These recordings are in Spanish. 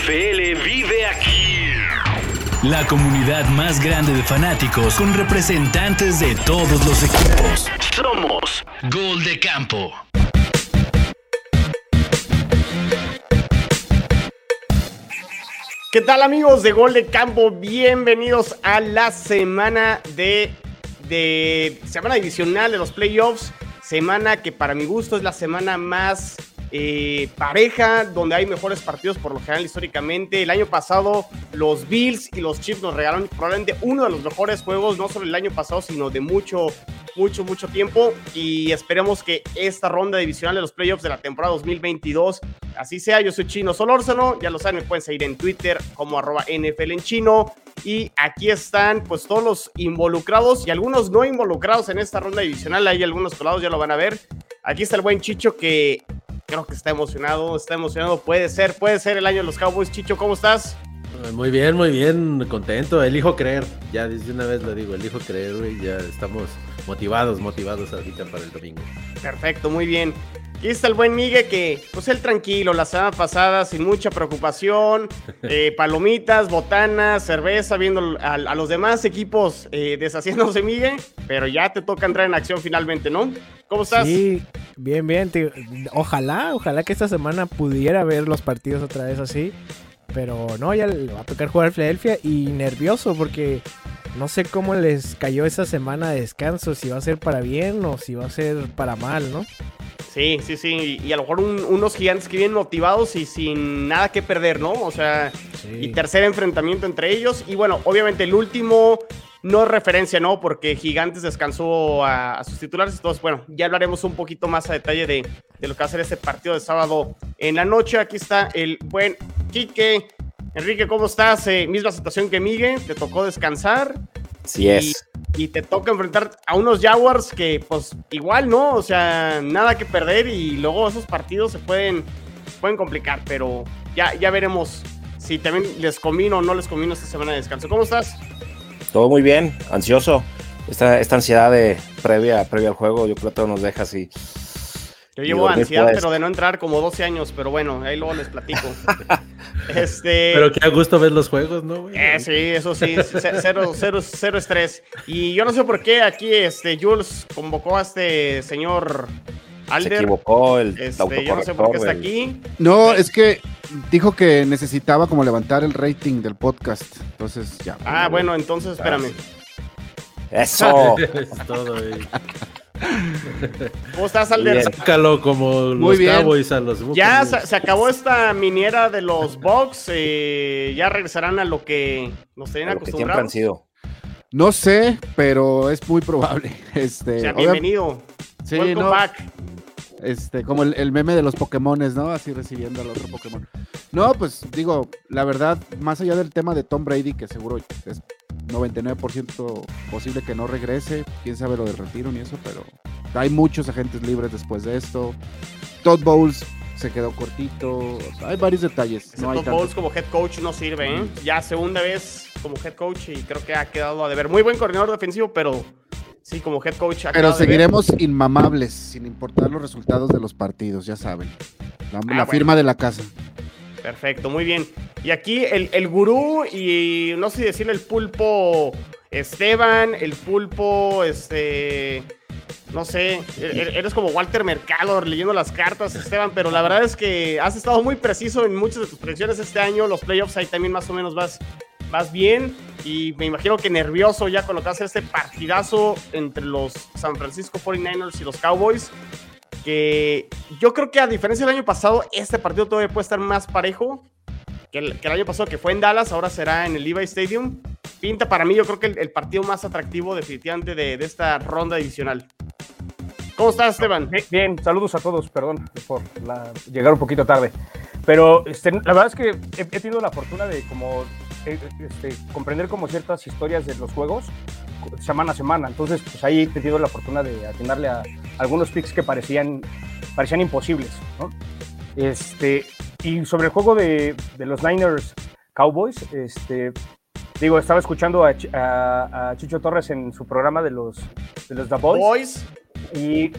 NFL vive aquí. La comunidad más grande de fanáticos con representantes de todos los equipos. Somos Gol de Campo. ¿Qué tal amigos de Gol de Campo? Bienvenidos a la semana de, de semana divisional de los playoffs. Semana que para mi gusto es la semana más eh, pareja, donde hay mejores partidos por lo general históricamente. El año pasado los Bills y los Chiefs nos regalaron probablemente uno de los mejores juegos, no solo el año pasado, sino de mucho, mucho, mucho tiempo. Y esperemos que esta ronda divisional de los playoffs de la temporada 2022 así sea. Yo soy Chino Solórzano, ya lo saben, me pueden seguir en Twitter como arroba NFL en chino. Y aquí están pues todos los involucrados y algunos no involucrados en esta ronda divisional. Hay algunos colados, ya lo van a ver. Aquí está el buen Chicho que creo que está emocionado, está emocionado. Puede ser, puede ser el año de los Cowboys. Chicho, ¿cómo estás? Muy bien, muy bien, contento. Elijo creer, ya desde una vez lo digo, elijo creer, güey. Ya estamos motivados, motivados ahorita para el domingo. Perfecto, muy bien. Aquí está el buen Miguel que, pues él tranquilo, la semana pasada sin mucha preocupación, eh, palomitas, botanas, cerveza, viendo a, a los demás equipos eh, deshaciéndose, Miguel, pero ya te toca entrar en acción finalmente, ¿no? ¿Cómo estás? Sí, bien, bien. tío. Ojalá, ojalá que esta semana pudiera ver los partidos otra vez así. Pero no, ya le va a tocar jugar Philadelphia y nervioso porque no sé cómo les cayó esa semana de descanso, si va a ser para bien o si va a ser para mal, ¿no? Sí, sí, sí. Y a lo mejor un- unos gigantes que vienen motivados y sin nada que perder, ¿no? O sea, Sí. y tercer enfrentamiento entre ellos. Y bueno, obviamente el último no es referencia, ¿no? Porque Gigantes descansó a, a sus titulares. Entonces, bueno, ya hablaremos un poquito más a detalle de, de lo que va a ser este partido de sábado en la noche. Aquí está el buen Quique. Enrique, ¿cómo estás? Eh, misma situación que Miguel, te tocó descansar. Sí es. Y te toca enfrentar a unos Jaguars que, pues, igual, ¿no? O sea, nada que perder y luego esos partidos se pueden, pueden complicar, pero ya, ya veremos si también les combino o no les combino esta semana de descanso. ¿Cómo estás? Todo muy bien, ansioso. Esta, esta ansiedad de previa, previa al juego, yo creo que todo nos deja así. Yo llevo ansiedad, pues. pero de no entrar como 12 años, pero bueno, ahí luego les platico. este. Pero qué a gusto ver los juegos, ¿no, güey? Eh, sí, eso sí, cero, cero, cero estrés. Y yo no sé por qué aquí este Jules convocó a este señor Se Alder. equivocó el Este, yo no sé por qué está aquí. No, es que dijo que necesitaba como levantar el rating del podcast. Entonces ya. Ah, bueno, entonces espérame. Eso. es todo, güey. ¿Cómo estás, Alder? Bien. Sácalo como Muy los bien. Cowboys a los Ya se, se acabó esta miniera de los Bucks. eh, ya regresarán a lo que nos tenían a lo que siempre han acostumbrados. sido. No sé, pero es muy probable. Este, O sea, bienvenido. Sí, Welcome no, back. este, como el, el meme de los Pokémones, ¿no? Así recibiendo al otro Pokémon. No, pues digo, la verdad, más allá del tema de Tom Brady, que seguro es 99% posible que no regrese, quién sabe lo del retiro ni eso, pero hay muchos agentes libres después de esto. Todd Bowles se quedó cortito, hay varios detalles. Ese No hay Todd. Bowles como head coach no sirve, ¿eh? Ya segunda vez como head coach y creo que ha quedado a deber. Muy buen coordinador defensivo, pero sí, como head coach ha Pero deber. seguiremos inmamables, sin importar los resultados de los partidos, ya saben. La, la bueno. firma de la casa. Perfecto, muy bien. Y aquí el, el gurú y no sé si decirle el pulpo Esteban, el pulpo, este, no sé, e- eres como Walter Mercado leyendo las cartas, Esteban, pero la verdad es que has estado muy preciso en muchas de tus predicciones este año, los playoffs ahí también más o menos vas, bien y me imagino que nervioso ya va a ser este partidazo entre los San Francisco 49ers y los Cowboys que yo creo que a diferencia del año pasado, este partido todavía puede estar más parejo que el, año pasado, que fue en Dallas, ahora será en el Levi Stadium. Pinta para mí, yo creo que el, partido más atractivo definitivamente de, de esta ronda divisional. ¿Cómo estás, Esteban? Bien, saludos a todos, perdón por llegar un poquito tarde. Pero este, la verdad es que he, tenido la fortuna de como este, comprender como ciertas historias de los juegos semana a semana. Entonces, pues ahí he tenido la fortuna de atinarle a algunos picks que parecían, parecían imposibles. ¿no? Este, y sobre el juego de, de los Niners Cowboys, este, digo, estaba escuchando a, a- a Chicho Torres en su programa de los, de los The Boys. Boys. Y,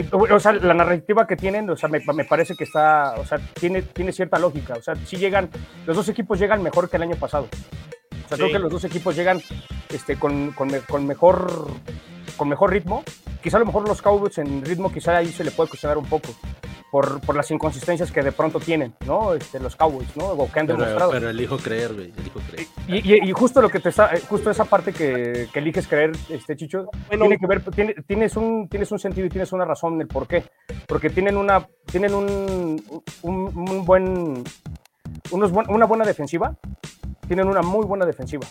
y, o sea, la narrativa que tienen, o sea, me, me parece que está, o sea, tiene, tiene cierta lógica. O sea, sí llegan, los dos equipos llegan mejor que el año pasado. O sea, Sí. creo que los dos equipos llegan este, con, con mejor, con mejor ritmo. Quizá a lo mejor los Cowboys en ritmo, quizá ahí se le puede cuestionar un poco por, por las inconsistencias que de pronto tienen, ¿no? Este, los Cowboys, ¿no? O que han Pero, demostrado. pero elijo creer, güey. Elijo creer. Y, y- y justo lo que te está, eh, justo esa parte que, que eliges creer, este Chicho, Bueno. tiene que ver, tiene- tienes un, tienes un sentido y tienes una razón en el por qué. Porque tienen una, tienen un, un, un buen, unos buen- una buena defensiva, tienen una muy buena defensiva,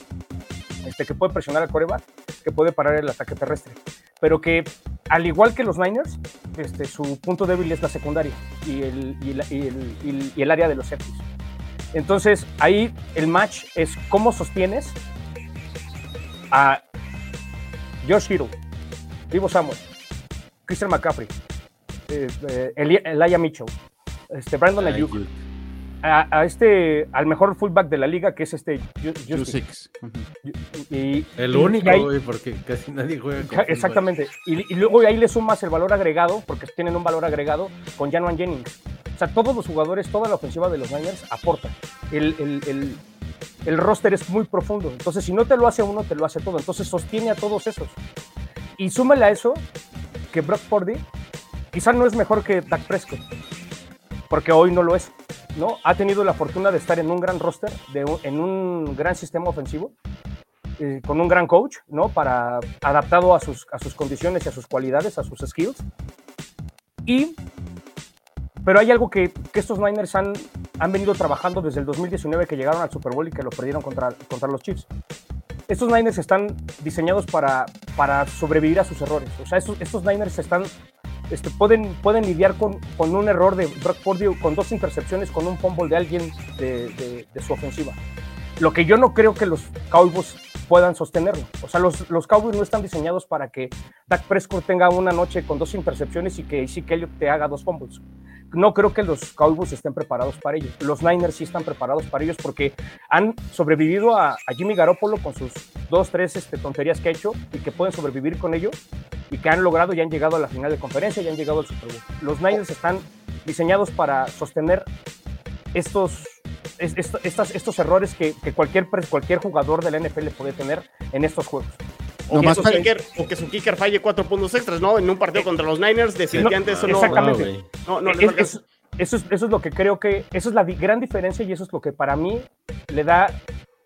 este, que puede presionar al coreback, que puede parar el ataque terrestre, pero que al igual que los Niners, este, su punto débil es la secundaria y el, y la- y el- y el- área de los safeties. Entonces, ahí el match es cómo sostienes a Josh Hiro, Divo Samuel, Christian McCaffrey, eh, eh, Elijah Mitchell, este, Brandon Ay, Ayuk, a, a este, al mejor fullback de la liga, que es este Ju- Juszczyk. Juszczyk. Ujú. Y- El y- único, y ahí- porque casi nadie juega con. Exactamente. Y, y luego ahí le sumas el valor agregado, porque tienen un valor agregado con Januan Jennings. O sea, todos los jugadores, toda la ofensiva de los Niners aporta. El, el- el- el roster es muy profundo. Entonces, si no te lo hace uno, te lo hace todo. Entonces, sostiene a todos esos. Y súmale a eso que Brock Purdy quizá no es mejor que Dak Prescott, porque hoy no lo es. ¿No? Ha tenido la fortuna de estar en un gran roster, de en un gran sistema ofensivo, eh, con un gran coach, ¿no? Para, adaptado a sus, a sus condiciones y a sus cualidades, a sus skills. Y, pero hay algo que, que estos Niners han, han venido trabajando desde el 2019 que llegaron al Super Bowl y que lo perdieron contra, contra los Chiefs. Estos Niners están diseñados para, para sobrevivir a sus errores. O sea, estos, estos Niners están, este, pueden, pueden lidiar con, con un error de Brock Purdy, con dos intercepciones, con un fumble de alguien de, de- de su ofensiva. Lo que yo no creo que los Cowboys puedan sostenerlo. O sea, los, los Cowboys no están diseñados para que Dak Prescott tenga una noche con dos intercepciones y que Ezekiel te haga dos fumbles. No creo que los Cowboys estén preparados para ello. Los Niners sí están preparados para ellos porque han sobrevivido a, a Jimmy Garoppolo con sus dos, tres este, tonterías que ha hecho y que pueden sobrevivir con ello y que han logrado y han llegado a la final de conferencia y han llegado al Super Bowl. Los Niners están diseñados para sostener estos, es- esto- estas- estos errores que, cualquier, cualquier jugador de la NFL puede tener en estos juegos. O que, su para- kicker, o que su kicker falle cuatro puntos extras, ¿no? En un partido contra los Niners, definitivamente eso no, exactamente. No, no, no, Es- no- es- eso, es, eso es lo que creo que, eso es la di- gran diferencia y eso es lo que para mí le da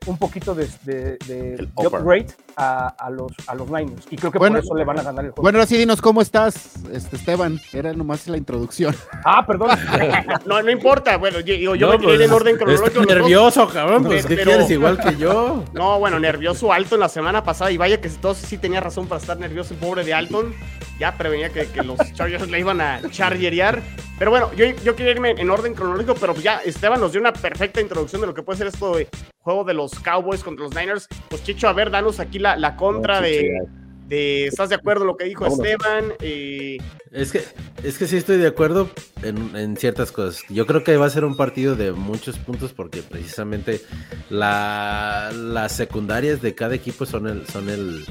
un poquito de, de- de- El de upper. upgrade a, a los, a los Niners. Y creo que Bueno, por eso le van a ganar el juego. Bueno, ahora sí, dinos cómo estás, este, Esteban. Era nomás la introducción. ah, perdón. no, no importa. Bueno, yo, yo, No, me pues, en orden cronológico. dos. nervioso, cabrón. Pues, ¿qué Pero- quieres? Igual que yo. No, bueno, nervioso Alton la semana pasada. Y vaya que entonces sí tenía razón para estar nervioso el pobre de Alton. Ya prevenía que, que los Chargers le iban a chargerear. Pero bueno, yo, yo quería irme en orden cronológico, pero ya Esteban nos dio una perfecta introducción de lo que puede ser esto de juego de los Cowboys contra los Niners. Pues Chicho, a ver, danos aquí la, la contra No, Chicho, de, de. ¿Estás de acuerdo en lo que dijo Vámonos. Esteban? Eh, Es que, es que sí estoy de acuerdo en, en ciertas cosas. Yo creo que va a ser un partido de muchos puntos porque precisamente la- las secundarias de cada equipo son el, son el,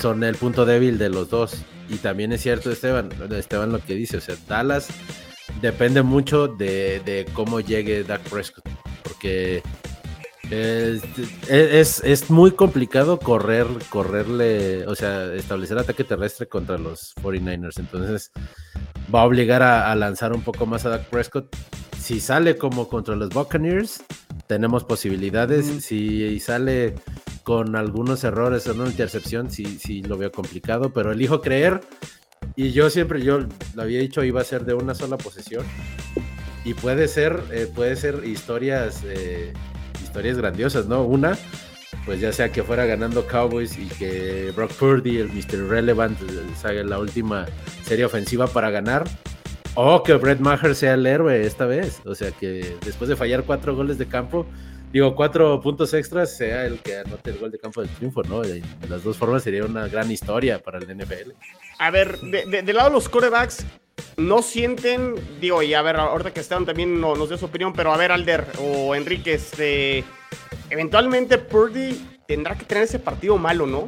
son el punto débil de los dos. Y también es cierto, Esteban, Esteban lo que dice, o sea, Dallas depende mucho de, de cómo llegue Dak Prescott. Porque es, es, es muy complicado correr, correrle, o sea, establecer ataque terrestre contra los 49ers. Entonces va a obligar a, a lanzar un poco más a Dak Prescott. Si sale como contra los Buccaneers, tenemos posibilidades. Ujú. Si sale con algunos errores o una intercepción, sí, sí lo veo complicado, pero elijo creer. Y yo siempre, yo lo había dicho, iba a ser de una sola posesión. Y puede ser, eh, puede ser historias, eh, historias grandiosas, ¿no? Una, pues ya sea que fuera ganando Cowboys y que Brock Purdy, el Mr. Relevant, salga la última serie ofensiva para ganar. O que Brett Maher sea el héroe esta vez. O sea que después de fallar cuatro goles de campo, digo, cuatro puntos extras, sea el que anote el gol de campo del triunfo, ¿no? De las dos formas sería una gran historia para el NFL. A ver, de, de- del lado de los quarterbacks, no sienten, digo, y a ver, ahorita que Esteban también no- nos dio su opinión, pero a ver, Alder o Enrique, este, eventualmente Purdy tendrá que tener ese partido malo, ¿no?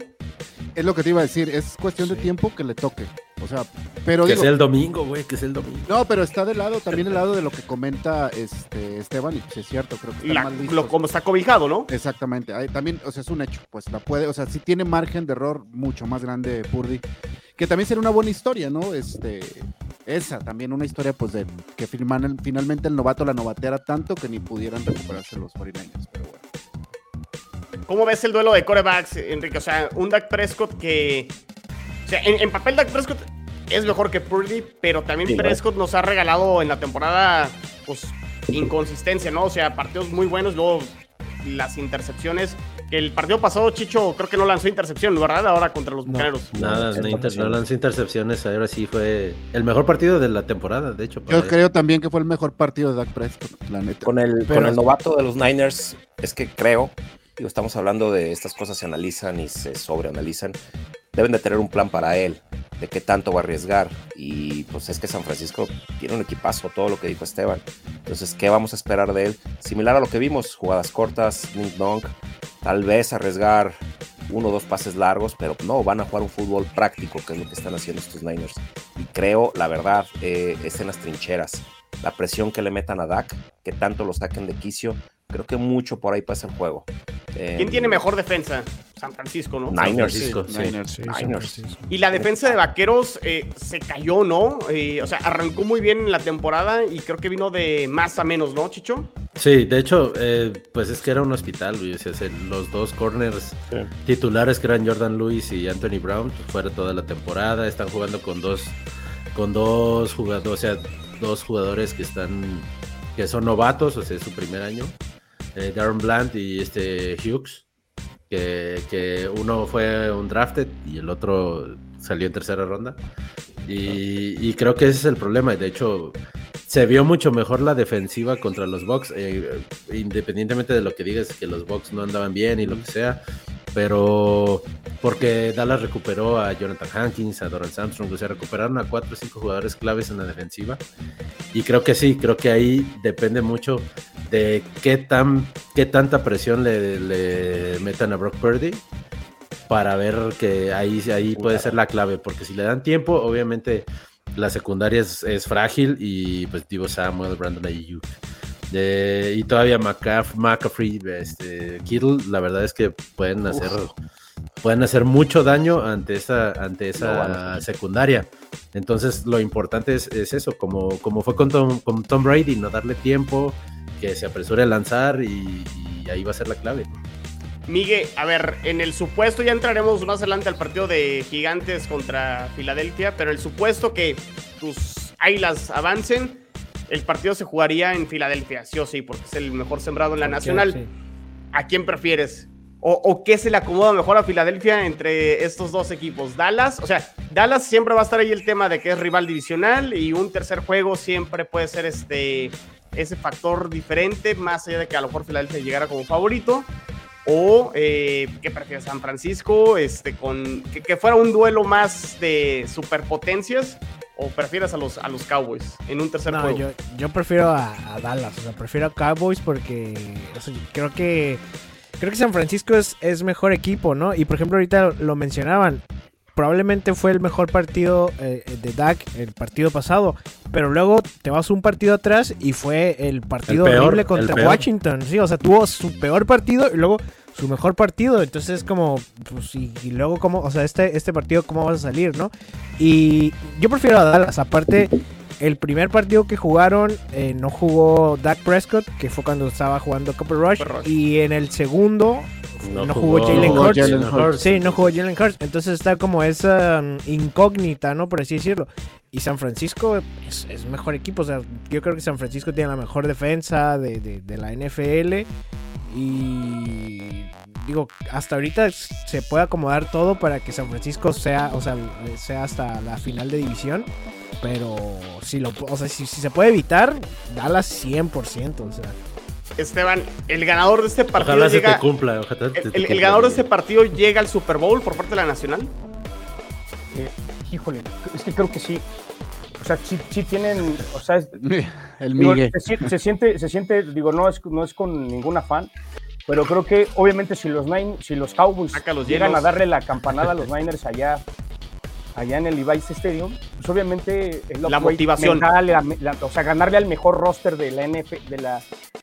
Es lo que te iba a decir, es cuestión de tiempo que le toque. O sea, pero Que digo, sea el domingo, güey, que sea el domingo. no, pero está del lado, también del lado de lo que comenta este Esteban, y pues es cierto, creo que están La- mal lo, como está cobijado, ¿no? Exactamente, ahí también, o sea, es un hecho, pues la puede, o sea, sí tiene margen de error mucho más grande Purdy, que también sería una buena historia, ¿no? Este, esa también una historia, pues de que firman- finalmente el novato la novatera tanto que ni pudieran recuperarse los 49ers, pero bueno. ¿Cómo ves el duelo de corebacks, Enrique? O sea, un Dak Prescott que. O sea, en, en papel Dak Prescott es mejor que Purdy, pero también Sí, ¿no? Prescott nos ha regalado en la temporada, pues, inconsistencia, ¿no? O sea, partidos muy buenos, luego las intercepciones. Que el partido pasado, Chicho, creo que no lanzó intercepción, ¿verdad? Ahora contra los No. bucaneros. Nada, no, 100%. inter- no lanzó intercepciones. Ahora sí fue el mejor partido de la temporada, de hecho. Yo creo también que fue el mejor partido de Dak Prescott, la neta. Con el, Pero- con el novato de los Niners, es que creo, digo, estamos hablando de estas cosas se analizan y se sobreanalizan. Deben de tener un plan para él, de qué tanto va a arriesgar. Y pues es que San Francisco tiene un equipazo, todo lo que dijo Esteban. Entonces, ¿qué vamos a esperar de él? Similar a lo que vimos, jugadas cortas, ding tal vez arriesgar uno o dos pases largos, pero no, van a jugar un fútbol práctico, que es lo que están haciendo estos Niners. Y creo, la verdad, eh, es en las trincheras. La presión que le metan a Dak, que tanto lo saquen de quicio, creo que mucho por ahí pasa el juego. Eh, ¿Quién tiene mejor defensa? San Francisco, ¿no? Niners. Francisco, sí. Niners. Sí, San Niners. Francisco. Y la defensa de Vaqueros eh, se cayó, ¿no? Eh, o sea, arrancó muy bien en la temporada y creo que vino de más a menos, ¿no, Chicho? Sí, de hecho, eh, pues es que era un hospital, güey. O sea, se- los dos corners Sí. titulares que eran Jordan Lewis y Anthony Brown, pues fuera toda la temporada. Están jugando con dos, con dos jugadores, o sea, dos jugadores que están, que son novatos, o sea, es su primer año. Eh, Darren Bland y este Hughes, que, que uno fue un drafted y el otro salió en tercera ronda. Y, y creo que ese es el problema. De hecho, se vio mucho mejor la defensiva contra los Bucks, eh, independientemente de lo que digas, que los Bucks no andaban bien y lo que sea. Pero porque Dallas recuperó a Jonathan Hankins, a Doran Armstrong, o sea, recuperaron a cuatro o cinco jugadores claves en la defensiva. Y creo que sí, creo que ahí depende mucho de qué, tan, qué tanta presión le, le metan a Brock Purdy para ver que ahí, ahí puede ser la clave, porque si le dan tiempo, obviamente la secundaria es, es frágil y pues Divo Samuel, Brandon Ayuk. Eh, y todavía McCaff- McCaffrey, este, Kittle, la verdad es que pueden hacer, pueden hacer mucho daño ante esa, ante esa secundaria. Entonces, lo importante es, es eso, como, como fue con Tom, con Tom Brady, no darle tiempo, que se apresure a lanzar y, y ahí va a ser la clave. Miguel, a ver, en el supuesto, ya entraremos más adelante al partido de Gigantes contra Filadelfia, pero el supuesto que tus águilas avancen, el partido se jugaría en Filadelfia, sí o sí, porque es el mejor sembrado en la nacional. Sí. ¿A quién prefieres? ¿O, o qué se le acomoda mejor a Filadelfia entre estos dos equipos? Dallas, o sea, Dallas siempre va a estar ahí el tema de que es rival divisional y un tercer juego siempre puede ser este ese factor diferente, más allá de que a lo mejor Filadelfia llegara como favorito. O, eh, ¿qué prefieres? San Francisco, este, con que, que fuera un duelo más de superpotencias. ¿O prefieres a los, a los Cowboys en un tercer No, juego? yo, yo prefiero a, a Dallas, o sea, prefiero a Cowboys porque o sea, creo que creo que San Francisco es, es mejor equipo, ¿no? Y por ejemplo ahorita lo mencionaban, probablemente fue el mejor partido eh, de Dak el partido pasado, pero luego te vas un partido atrás y fue el partido El peor, horrible contra. Washington, sí, o sea, tuvo su peor partido y luego su mejor partido, entonces es como, pues, y, y luego cómo, o sea, este, este partido cómo vas a salir, ¿no? Y yo prefiero a Dallas, aparte, el primer partido que jugaron eh, no jugó Dak Prescott, que fue cuando estaba jugando Copper Rush, Cooper Rush. y en el segundo no, jugó, jugó Jalen Hurts. Jalen Hurts. Sí, no jugó Jalen Hurts, entonces está como esa mm, incógnita, ¿no? Por así decirlo. Y San Francisco es, es mejor equipo, o sea, yo creo que San Francisco tiene la mejor defensa de, de- de la NFL y digo, hasta ahorita se puede acomodar todo para que San Francisco sea, o sea, sea hasta la final de división. Pero si lo, o sea, si, si se puede evitar, Dallas 100%, o sea. Esteban, el ganador de este partido Ojalá se llega. te cumpla. Ojalá te- El, te el- el ganador de este partido llega al Super Bowl por parte de la Nacional. Eh, híjole, es que creo que sí. O sea, sí, sí tienen, o sea, es- El digo, Miguel. se, si- se siente, se siente, digo, no es, no es con ningún afán, pero creo que obviamente si los, Nine, si los Cowboys Saca los llegan hielos. a darle la campanada a los Niners allá, allá en el Levi's Stadium, pues obviamente el La motivación. mental, la- la- o sea, ganarle al mejor roster de la NF, de la,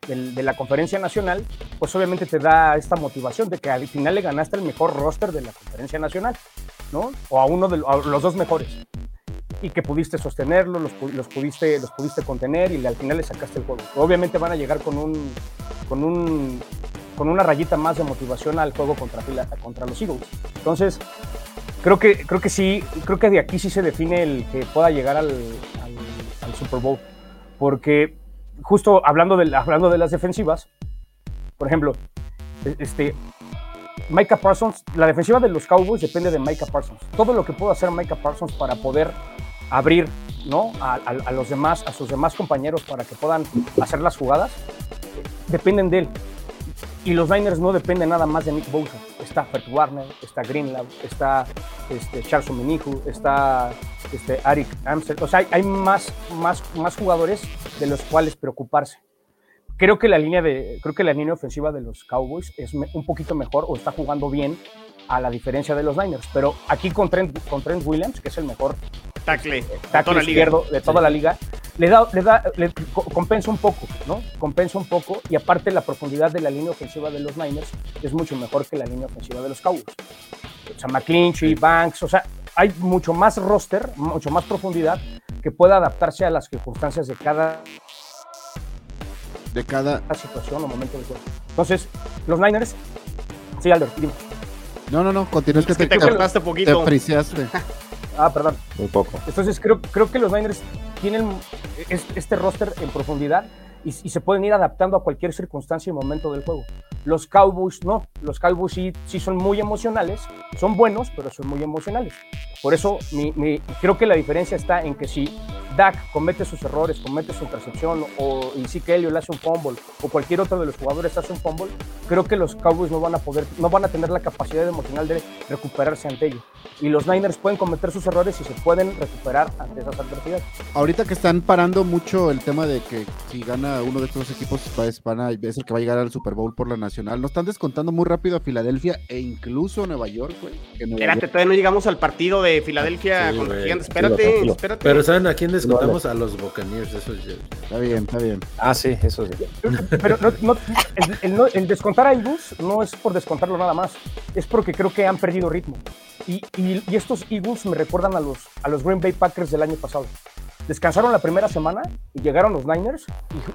de la conferencia nacional, pues obviamente te da esta motivación de que al final le ganaste el mejor roster de la conferencia nacional, ¿no? O a uno de a los dos mejores. Y que pudiste sostenerlo, los, pu- los pudiste, los pudiste contener y al final le sacaste el juego. Obviamente van a llegar con un, con un, con una rayita más de motivación al juego contra, contra los Eagles. Entonces, creo que, creo que sí, creo que de aquí sí se define el que pueda llegar al, al- al Super Bowl. Porque justo hablando de, hablando de las defensivas, por ejemplo, e- este, Micah Parsons, la defensiva de los Cowboys depende de Micah Parsons. Todo lo que pueda hacer Micah Parsons para poder abrir ¿no? a, a- a los demás, a sus demás compañeros para que puedan hacer las jugadas, dependen de él. Y los Niners no dependen nada más de Nick Bosa. Está Fred Warner, está Greenlaw, está este, Charles Omenihu, está este, Arik Amstel. O sea, hay, más, más, más jugadores de los cuales preocuparse. Creo que la línea de, creo que la línea ofensiva de los Cowboys es un poquito mejor o está jugando bien a la diferencia de los Niners. Pero aquí con Trent, con Trent Williams, que es el mejor Tackle. de tackle toda la liga. izquierdo de toda la liga, le da, le da, le co- compensa un poco, ¿no? Compensa un poco y aparte la profundidad de la línea ofensiva de los Niners es mucho mejor que la línea ofensiva de los Cowboys. O sea, McClinchy, Banks, o sea, hay mucho más roster, mucho más profundidad que pueda adaptarse a las circunstancias de cada De cada. situación o momento del juego. Entonces, los Niners, sí, Albert, dime. No, no, no, continúes que Es que te te, cortaste te poquito. friseaste. Ah, perdón. Un poco. Entonces creo, creo que los Niners tienen es- este roster en profundidad y, y se pueden ir adaptando a cualquier circunstancia y momento del juego. Los Cowboys no, los Cowboys sí, sí son muy emocionales, son buenos, pero son muy emocionales. Por eso mi- mi- creo que la diferencia está en que si Dak comete sus errores, comete su intercepción, o que Elliott hace un fumble, o cualquier otro de los jugadores hace un fumble, creo que los Cowboys no van a poder, no van a tener la capacidad emocional de recuperarse ante ello. Y los Niners pueden cometer sus errores y se pueden recuperar ante esas adversidades. Ahorita que están parando mucho el tema de que si gana uno de estos equipos va- es, van a- es el que va a llegar al Super Bowl por la nacional. No están descontando muy rápido a Filadelfia e incluso a Nueva York, güey. Espérate, York- todavía no llegamos al partido de Filadelfia Sí, contra. Gigantes. Espérate, espérate. Pero ¿saben a quién descontamos? A los Buccaneers, eso es... Está bien, está bien. Ah, sí, eso sí. Pero no, no- el, el el descontar a Eagles no es por descontarlo nada más, es porque creo que han perdido ritmo. Y, y- y estos Eagles me recuerdan a los, a los Green Bay Packers del año pasado. Descansaron la primera semana y llegaron los Niners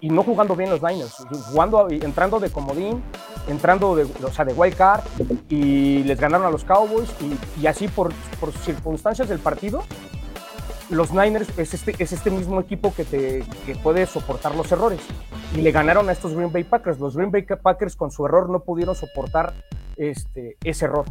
y, y no jugando bien los Niners, jugando, entrando de comodín, entrando de, o sea, de wild card y les ganaron a los Cowboys y, y así por, por circunstancias del partido los Niners es este, es este mismo equipo que, te, que puede soportar los errores. Y le ganaron a estos Green Bay Packers. Los Green Bay Packers con su error no pudieron soportar este, ese error.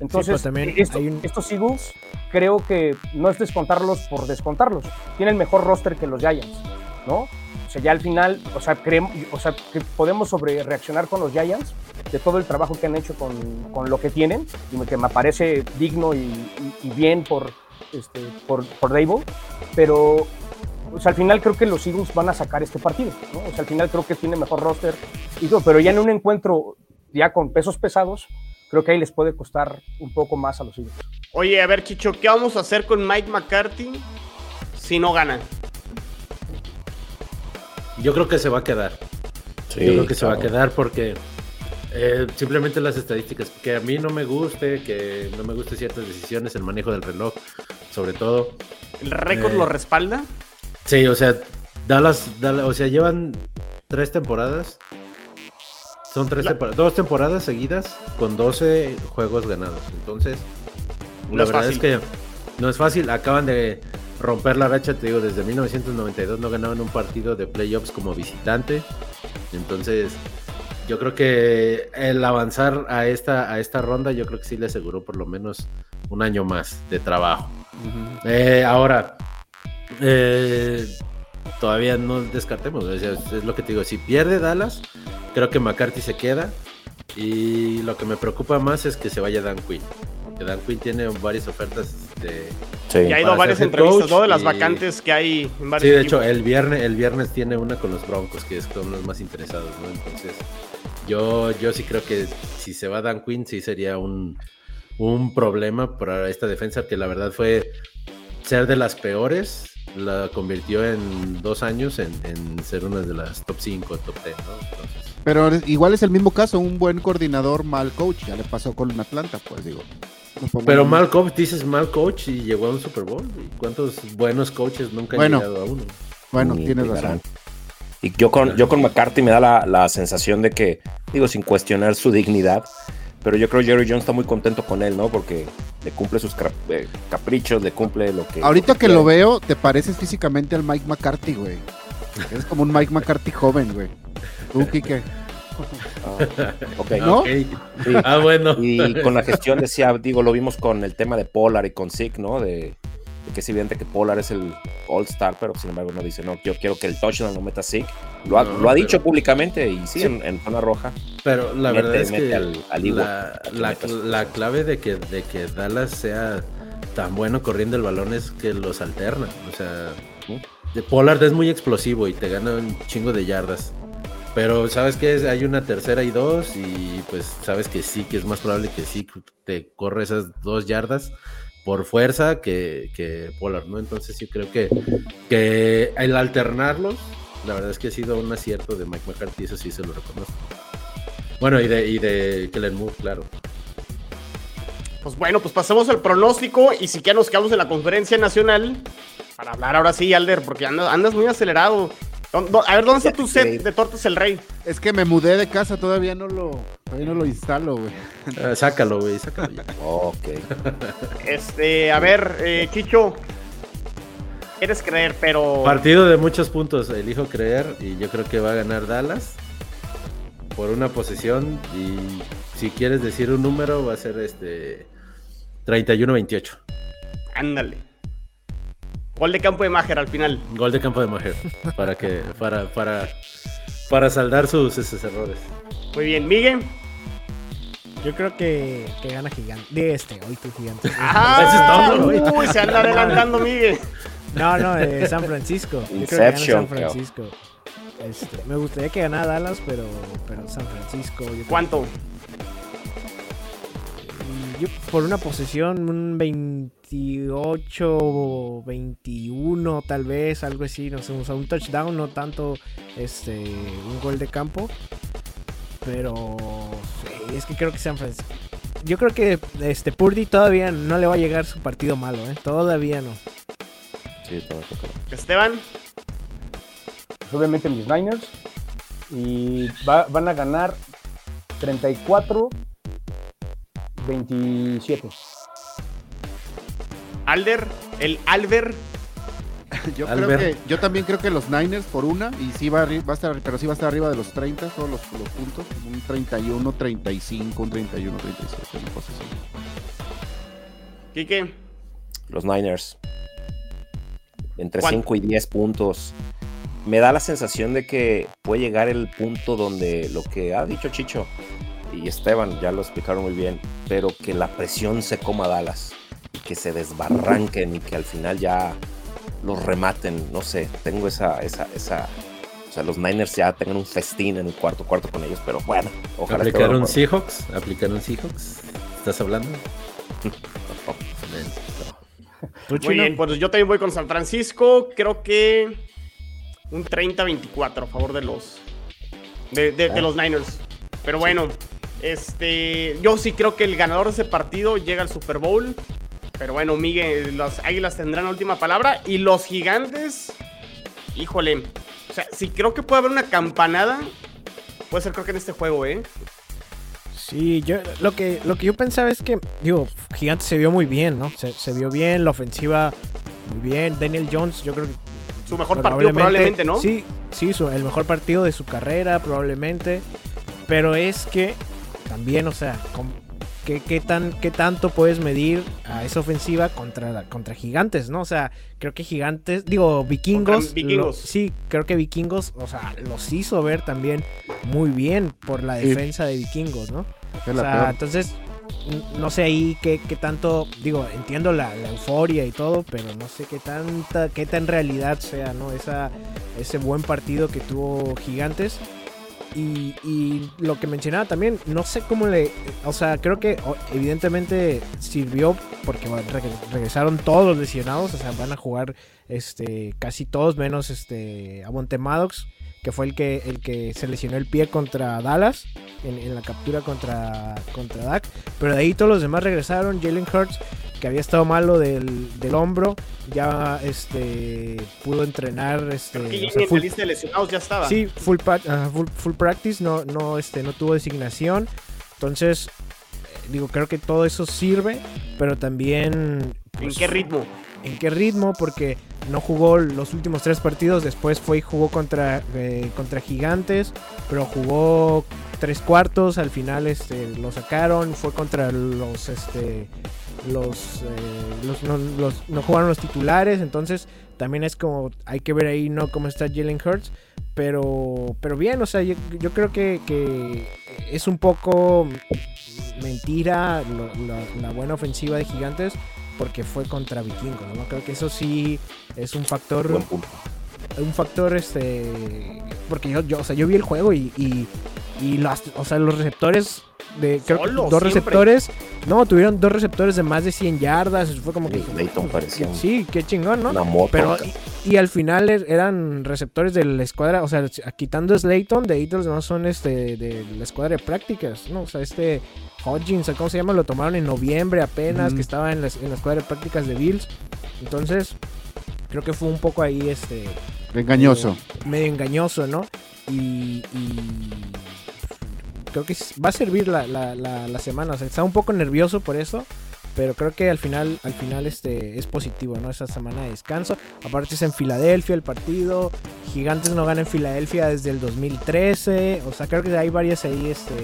Entonces, pues también esto- un- estos Eagles creo que no es descontarlos por descontarlos. Tienen mejor roster que los Giants, ¿no? O sea, ya al final, o sea, creemos, o sea, que podemos sobre reaccionar con los Giants de todo el trabajo que han hecho con, con lo que tienen y que me parece digno y, y- y bien por, este, por, por Dable, pero o sea, al final creo que los Eagles van a sacar este partido, ¿no? O sea, al final creo que tiene mejor roster, y todo, pero ya en un encuentro ya con pesos pesados, creo que ahí les puede costar un poco más a los Eagles. Oye, a ver, Chicho, ¿qué vamos a hacer con Mike McCarthy si no gana? Yo creo que se va a quedar. Sí, Yo creo que se va a quedar porque eh, simplemente las estadísticas, que a mí no me guste, que no me guste ciertas decisiones, el manejo del reloj, sobre todo. ¿El récord Eh. lo respalda? Sí, o sea, Dallas, Dallas- o sea, llevan tres temporadas. Son tres La- dos temporadas seguidas con 12 juegos ganados. Entonces, No la es verdad fácil. es que no es fácil. Acaban de romper la racha, te digo, desde 1992 no ganaban un partido de playoffs como visitante. Entonces, yo creo que el avanzar a esta, a esta ronda, yo creo que sí le aseguró por lo menos un año más de trabajo. Eh, ahora, eh, todavía no descartemos. sea, es lo que te digo. Si pierde Dallas, creo que McCarthy se queda. Y lo que me preocupa más es que se vaya Dan Quinn. Que Dan Quinn tiene varias ofertas de. Sí. Y ha ido varias entrevistas, ¿no? De las y- vacantes que hay en varios Sí, de equipos. hecho, el viernes, el viernes tiene una con los Broncos, que es con los más interesados, ¿no? Entonces, Yo, yo sí creo que si se va Dan Quinn, sí sería un, un problema para esta defensa, que la verdad fue ser de las peores, la convirtió en dos años en, en ser una de las top 5, top 10, ¿no? Entonces, Pero igual es el mismo caso, un buen coordinador, mal coach. Ya le pasó con Atlanta, pues digo. Pero mal coach, dices mal coach y llegó a un Super Bowl. ¿Y cuántos buenos coaches nunca han Bueno. llegado a uno? Bueno, Ni tienes razón. Y yo con, yo con McCarthy me da la, la sensación de que, digo, sin cuestionar su dignidad, pero yo creo que Jerry Jones está muy contento con él, ¿no? Porque le cumple sus eh, caprichos, le cumple lo que... Ahorita lo que lo veo, te pareces físicamente al Mike McCarthy, güey. Es como un Mike McCarthy joven, güey. ¿Tú, Kike? Ah, ok. ¿No? Sí. Ah, bueno. Y con la gestión decía, digo, lo vimos con el tema de Polar y con Zeke, ¿no? De, de que es evidente que Polar es el All Star, pero sin embargo no dice, no, yo quiero que el touchdown lo meta Zeke. Lo ha, No, lo ha pero- dicho públicamente y sí, Sí. En, en zona roja. Pero la Mete- verdad es que al- al la, que clave de que, de que Dallas sea tan bueno corriendo el balón es que los alterna. O sea, de Pollard es muy explosivo y te gana un chingo de yardas. Pero sabes que hay una tercera y dos y pues sabes que sí, que es más probable que sí te corre esas dos yardas por fuerza que, que Pollard, ¿no? Entonces yo creo que, que el alternarlos, la verdad es que ha sido un acierto de Mike McCarthy, eso sí se lo reconozco. Bueno, y de, y de Kellen Moore, claro. Pues bueno, pues pasamos al pronóstico y si que nos quedamos en la conferencia nacional para hablar ahora sí, Alder, porque andas muy acelerado. ¿Dó- dó- A ver, ¿dónde está tu set de Tortas el Rey? Es que me mudé de casa, todavía no lo, todavía no lo instalo, güey. Ah, sácalo, güey, sácalo ya. Ok. Este, a ver, eh, Chicho. Quieres creer, pero. Partido de muchos puntos, elijo creer y yo creo que va a ganar Dallas por una posesión y si quieres decir un número va a ser este 31-28. Ándale. Gol de campo de Majer al final. Gol de campo de Maher para que para para para saldar sus esos errores. Muy bien, Miguel. Yo creo que, que gana gigante. De este, hoy tu gigante. Ajá. Eso es todo, Uy, se anda adelantando, Miguel. No, no, de San Francisco. Yo creo que gana Inception, San. Francisco. Este, me gustaría que ganara Dallas, pero, pero San Francisco. yo ¿Cuánto? que- yo, por una posesión, un 28, 21 tal vez, algo así, no sé, o sea, un touchdown, no tanto este, un gol de campo. Pero sí, es que creo que San Francisco. Yo creo que este Purdy todavía no le va a llegar su partido malo, ¿eh? Todavía no. Sí, tocar. Esteban. Pues, obviamente mis Niners. Y va- van a ganar 34 27. Alder. El Alder. Yo, creo que, yo también creo que los Niners por una, y sí va, a estar, pero sí va a estar arriba de los 30, todos los, los puntos, un 31, 35, un 31, 37, una cosa así. Quique. Los Niners. Entre ¿Cuánto? 5 y 10 puntos. Me da la sensación de que puede llegar el punto donde lo que ha dicho Chicho y Esteban ya lo explicaron muy bien, pero que la presión se coma a Dallas, que se desbarranquen y que al final ya los rematen. No sé, tengo esa, esa, esa. O sea, los Niners ya tengan un festín en el cuarto cuarto con ellos, pero bueno, ojalá ¿Aplicaron bueno. Seahawks? ¿Aplicaron Seahawks? ¿Estás hablando? ¿Tú, Muy Chino? bien, pues yo también voy con San Francisco. Creo que un 30-24 a favor de los de, de- de los Niners. Pero bueno, este yo sí creo que el ganador de ese partido llega al Super Bowl. Pero bueno, Miguel, las Águilas tendrán la última palabra y los Gigantes, híjole, o sea, sí creo que puede haber una campanada. Puede ser creo que en este juego, ¿eh? Sí, yo lo que lo que yo pensaba es que, digo, Gigante se vio muy bien, ¿no? Se, se vio bien, la ofensiva muy bien. Daniel Jones, yo creo que Su mejor partido probablemente, ¿no? Sí, sí, su- el mejor partido de su carrera probablemente. Pero es que también, o sea, con- ¿qué, qué tan, ¿qué tanto puedes medir a esa ofensiva contra, contra gigantes, no? O sea, creo que gigantes, digo, vikingos. Vikingos. lo- sí, creo que vikingos, o sea, los hizo ver también muy bien por la Sí. defensa de vikingos, ¿no? O sea, entonces, no sé ahí qué, qué tanto, digo, entiendo la, la euforia y todo, pero no sé qué tanta, qué tan realidad sea, ¿no? Esa, ese buen partido que tuvo Gigantes. Y, y lo que mencionaba también, no sé cómo le. O sea, creo que evidentemente sirvió porque regresaron todos los lesionados. O sea, van a jugar este casi todos, menos este Avonte Maddox, que fue el que, el que se lesionó el pie contra Dallas en, en la captura contra, contra Dak. Pero de ahí todos los demás regresaron. Jalen Hurts, que había estado malo del, del hombro, ya este pudo entrenar. Este, Creo que o ya sea, ni en full- la lista de lesionados ya estaba. Sí, full, ajá, full, full practice, no, no, este, no tuvo designación. Entonces, eh, digo, creo que todo eso sirve, pero también... ¿En pues, qué ritmo? ¿En qué ritmo? Porque no jugó los últimos tres partidos, después fue y jugó contra, eh, contra Gigantes, pero jugó tres cuartos, al final este, lo sacaron, fue contra los... Este, los, eh, los, no, los- no jugaron los titulares, entonces también es como, hay que ver ahí, ¿no? Cómo está Jalen Hurts, pero, pero bien, o sea, yo, creo que, que es un poco mentira lo- la, la buena ofensiva de Gigantes porque fue contra Vikingos, ¿no? Creo que eso sí es un factor Buen punto. un factor este porque yo, yo o sea yo vi el juego y, y, y las- o sea los receptores de creo que Solo, dos siempre. receptores no tuvieron dos receptores de más de 100 yardas fue como que parecía sí qué chingón no Una moto. pero y, y al final er- eran receptores de la escuadra o sea quitando a Slayton de ahí todos los demás son este de la escuadra de prácticas no o sea este Hodgins ¿cómo se llama? lo tomaron en noviembre apenas que estaba en la, en la escuadra de prácticas de Bills entonces creo que fue un poco ahí este Engañoso. medio engañoso, ¿no? Y, y creo que va a servir la, la, la, la semana. O sea, está un poco nervioso por eso. Pero creo que al final, al final este, es positivo, ¿no? Esa semana de descanso. Aparte es en Filadelfia el partido. Gigantes no gana en Filadelfia desde el 2013. O sea, creo que hay varias ahí. Este.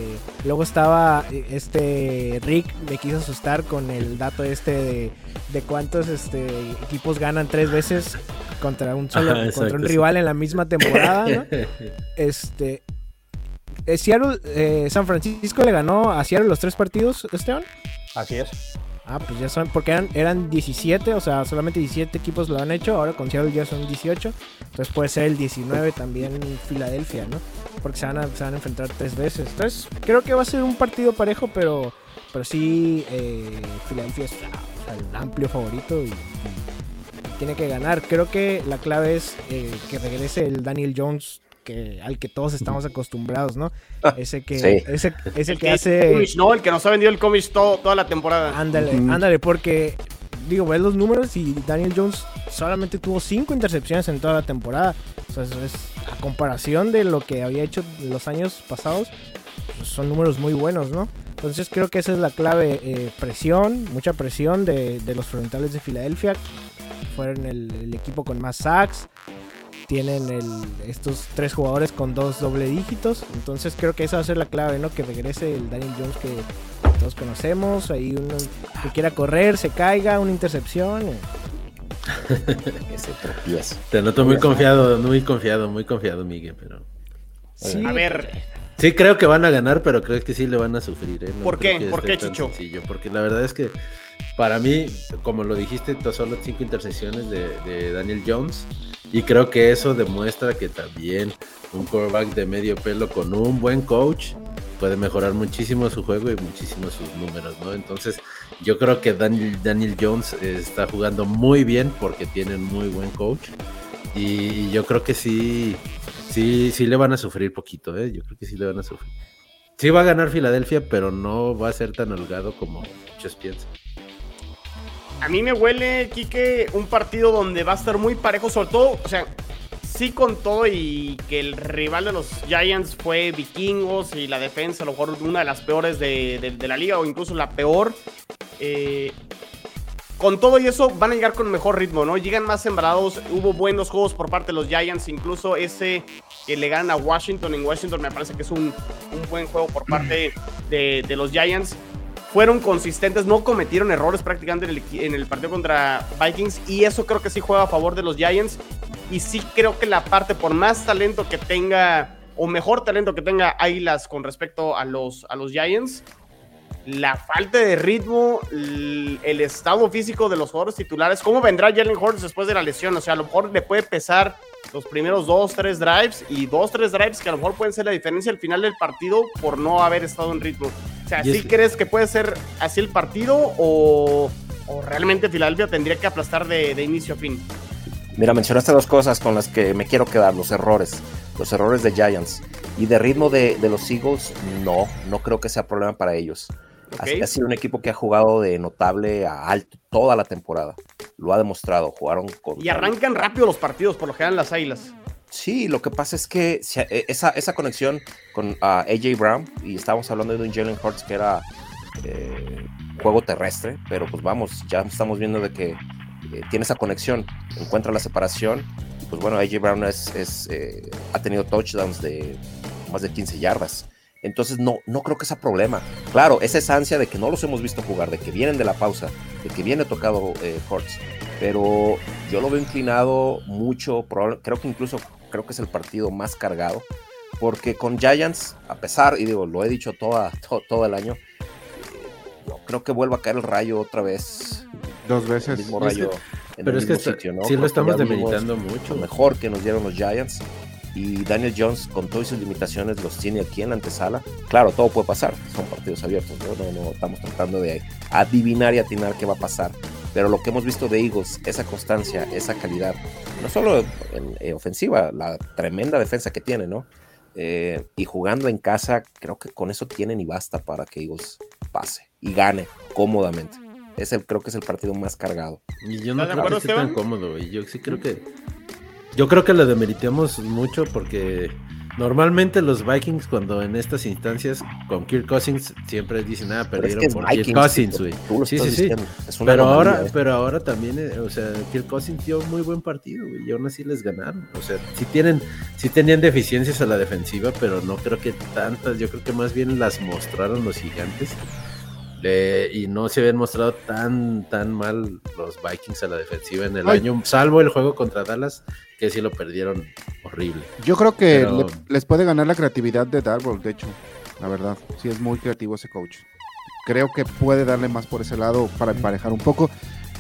Luego estaba eh, este Rick, me quiso asustar con el dato este de, de cuántos este, equipos ganan tres veces contra un solo, Ajá, contra un rival en la misma temporada, ¿no? Este. Eh, Seattle, eh, San Francisco le ganó a Seattle los tres partidos, Esteban. Así es. Ah, pues ya son, porque eran, eran 17, o sea, solamente 17 equipos lo han hecho, ahora con Seattle ya son 18, entonces puede ser el 19 también Filadelfia, ¿no? Porque se van, a, se van a enfrentar tres veces. Entonces, creo que va a ser un partido parejo, pero, pero sí, eh, Filadelfia es el amplio favorito y, y tiene que ganar. Creo que la clave es eh, que regrese el Daniel Jones. Que, al que todos estamos acostumbrados, ¿no? Ese que, Sí. ese, ese El que que hace. Comish, ¿no? El que nos ha vendido el cómic todo, toda la temporada. Ándale, ándale, porque digo, ves los números y Daniel Jones solamente tuvo cinco intercepciones en toda la temporada. O sea, eso es a comparación de lo que había hecho los años pasados, pues, son números muy buenos, ¿no? Entonces creo que esa es la clave, eh, presión, mucha presión de, de los frontales de Filadelfia. Fueron el, el equipo con más sacks. Tienen el- estos tres jugadores con dos doble dígitos. Entonces creo que esa va a ser la clave, ¿no? Que regrese el Daniel Jones que todos conocemos. Ahí uno que quiera correr, se caiga, una intercepción. eh. Que se tropieza. Te noto muy confiado, muy confiado, muy confiado, Miguel, pero... Sí, A ver, Sí, creo que van a ganar, pero creo que sí le van a sufrir. ¿eh? No ¿Por qué? ¿Por qué, Chicho? sencillo, porque la verdad es que para mí, como lo dijiste, son las cinco intercepciones de, de Daniel Jones. Y creo que eso demuestra que también un quarterback de medio pelo con un buen coach puede mejorar muchísimo su juego y muchísimo sus números, ¿no? Entonces, yo creo que Daniel, Daniel Jones eh, está jugando muy bien porque tiene un muy buen coach. Y yo creo que sí, sí, sí le van a sufrir poquito, ¿eh? Yo creo que sí le van a sufrir. Sí va a ganar Filadelfia, pero no va a ser tan holgado como muchos piensan. A mí me huele, Quique, un partido donde va a estar muy parejo, sobre todo, o sea, sí con todo y que el rival de los Giants fue Vikingos y la defensa a lo mejor una de las peores de, de- de la liga o incluso la peor. eh, con todo y eso van a llegar con mejor ritmo, ¿no? Llegan más sembrados, hubo buenos juegos por parte de los Giants, incluso ese que le ganan a Washington en Washington me parece que es un, un buen juego por parte de, de los Giants fueron consistentes, no cometieron errores prácticamente en el, partido contra Vikings y eso creo que sí juega a favor de los Giants y sí creo que la parte por más talento que tenga o mejor talento que tenga Águilas con respecto a los, a los Giants, la falta de ritmo, el estado físico de los jugadores titulares, cómo vendrá Jalen Hurts después de la lesión, o sea, a lo mejor le puede pesar los primeros dos, tres drives y dos, tres drives que a lo mejor pueden ser la diferencia al final del partido por no haber estado en ritmo. O sea, ¿sí es- crees que puede ser así el partido o, o realmente Filadelfia tendría que aplastar de, de inicio a fin? Mira, mencionaste dos cosas con las que me quiero quedar, los errores, los errores de Giants. Y de ritmo de, de los Eagles, no, no creo que sea problema para ellos. Ha- Ok. Ha, sido un equipo que ha jugado de notable a alto toda la temporada. Lo ha demostrado, jugaron con... Y arrancan rápido los partidos, por lo general las águilas. Sí, lo que pasa es que eh, esa, esa conexión con ah, AJ Brown, y estábamos hablando de un Jalen Hurts que era eh, juego terrestre, pero pues vamos, ya estamos viendo de que eh, tiene esa conexión, encuentra la separación, y pues bueno, AJ Brown es, es, eh, ha tenido touchdowns de más de 15 yardas. Entonces no, no creo que sea problema. Claro, es esa ansia de que no los hemos visto jugar, de que vienen de la pausa, de que viene tocado eh, Hurts. Pero yo lo veo inclinado mucho, probable- creo que incluso creo que es el partido más cargado. Porque con Giants, a pesar, y digo, lo he dicho toda, to- todo el año, eh, no creo que vuelva a caer el rayo otra vez. Dos El veces. mismo Es rayo. que- en Pero el es que mismo está- sitio, ¿no? sí Creo lo que estamos demeritando mucho. Lo mejor que nos dieron los Giants. Y Daniel Jones, con todas sus limitaciones, los tiene aquí en la antesala. Claro, todo puede pasar, son partidos abiertos, ¿no? No, no estamos tratando de adivinar y atinar qué va a pasar. Pero lo que hemos visto de Eagles, esa constancia, esa calidad, no solo en, eh, ofensiva, la tremenda defensa que tiene, ¿no? Eh, y jugando en casa, creo que con eso tienen y basta para que Eagles pase y gane cómodamente. Es el, creo que es el partido más cargado. Y yo no ¿Estás de creo que tan cómodo. Y yo sí creo que. Yo creo que lo demeritemos mucho porque normalmente los Vikings, cuando en estas instancias con Kirk Cousins, siempre dicen, ah, es perdieron que es por Kirk Cousins, güey. Sí, sí, sí. Pero ahora, ¿eh? pero ahora también, eh, o sea, Kirk Cousins dio muy buen partido, güey, y aún así les ganaron. O sea, sí tienen, sí tenían deficiencias a la defensiva, pero no creo que tantas, yo creo que más bien las mostraron los gigantes. Eh, y no se habían mostrado tan, tan mal los Vikings a la defensiva en el Ay. año, salvo el juego contra Dallas, que sí lo perdieron horrible. Yo creo que Pero- le- les puede ganar la creatividad de Darboll, de hecho. La verdad, sí es muy creativo ese coach. Creo que puede darle más por ese lado para emparejar un poco.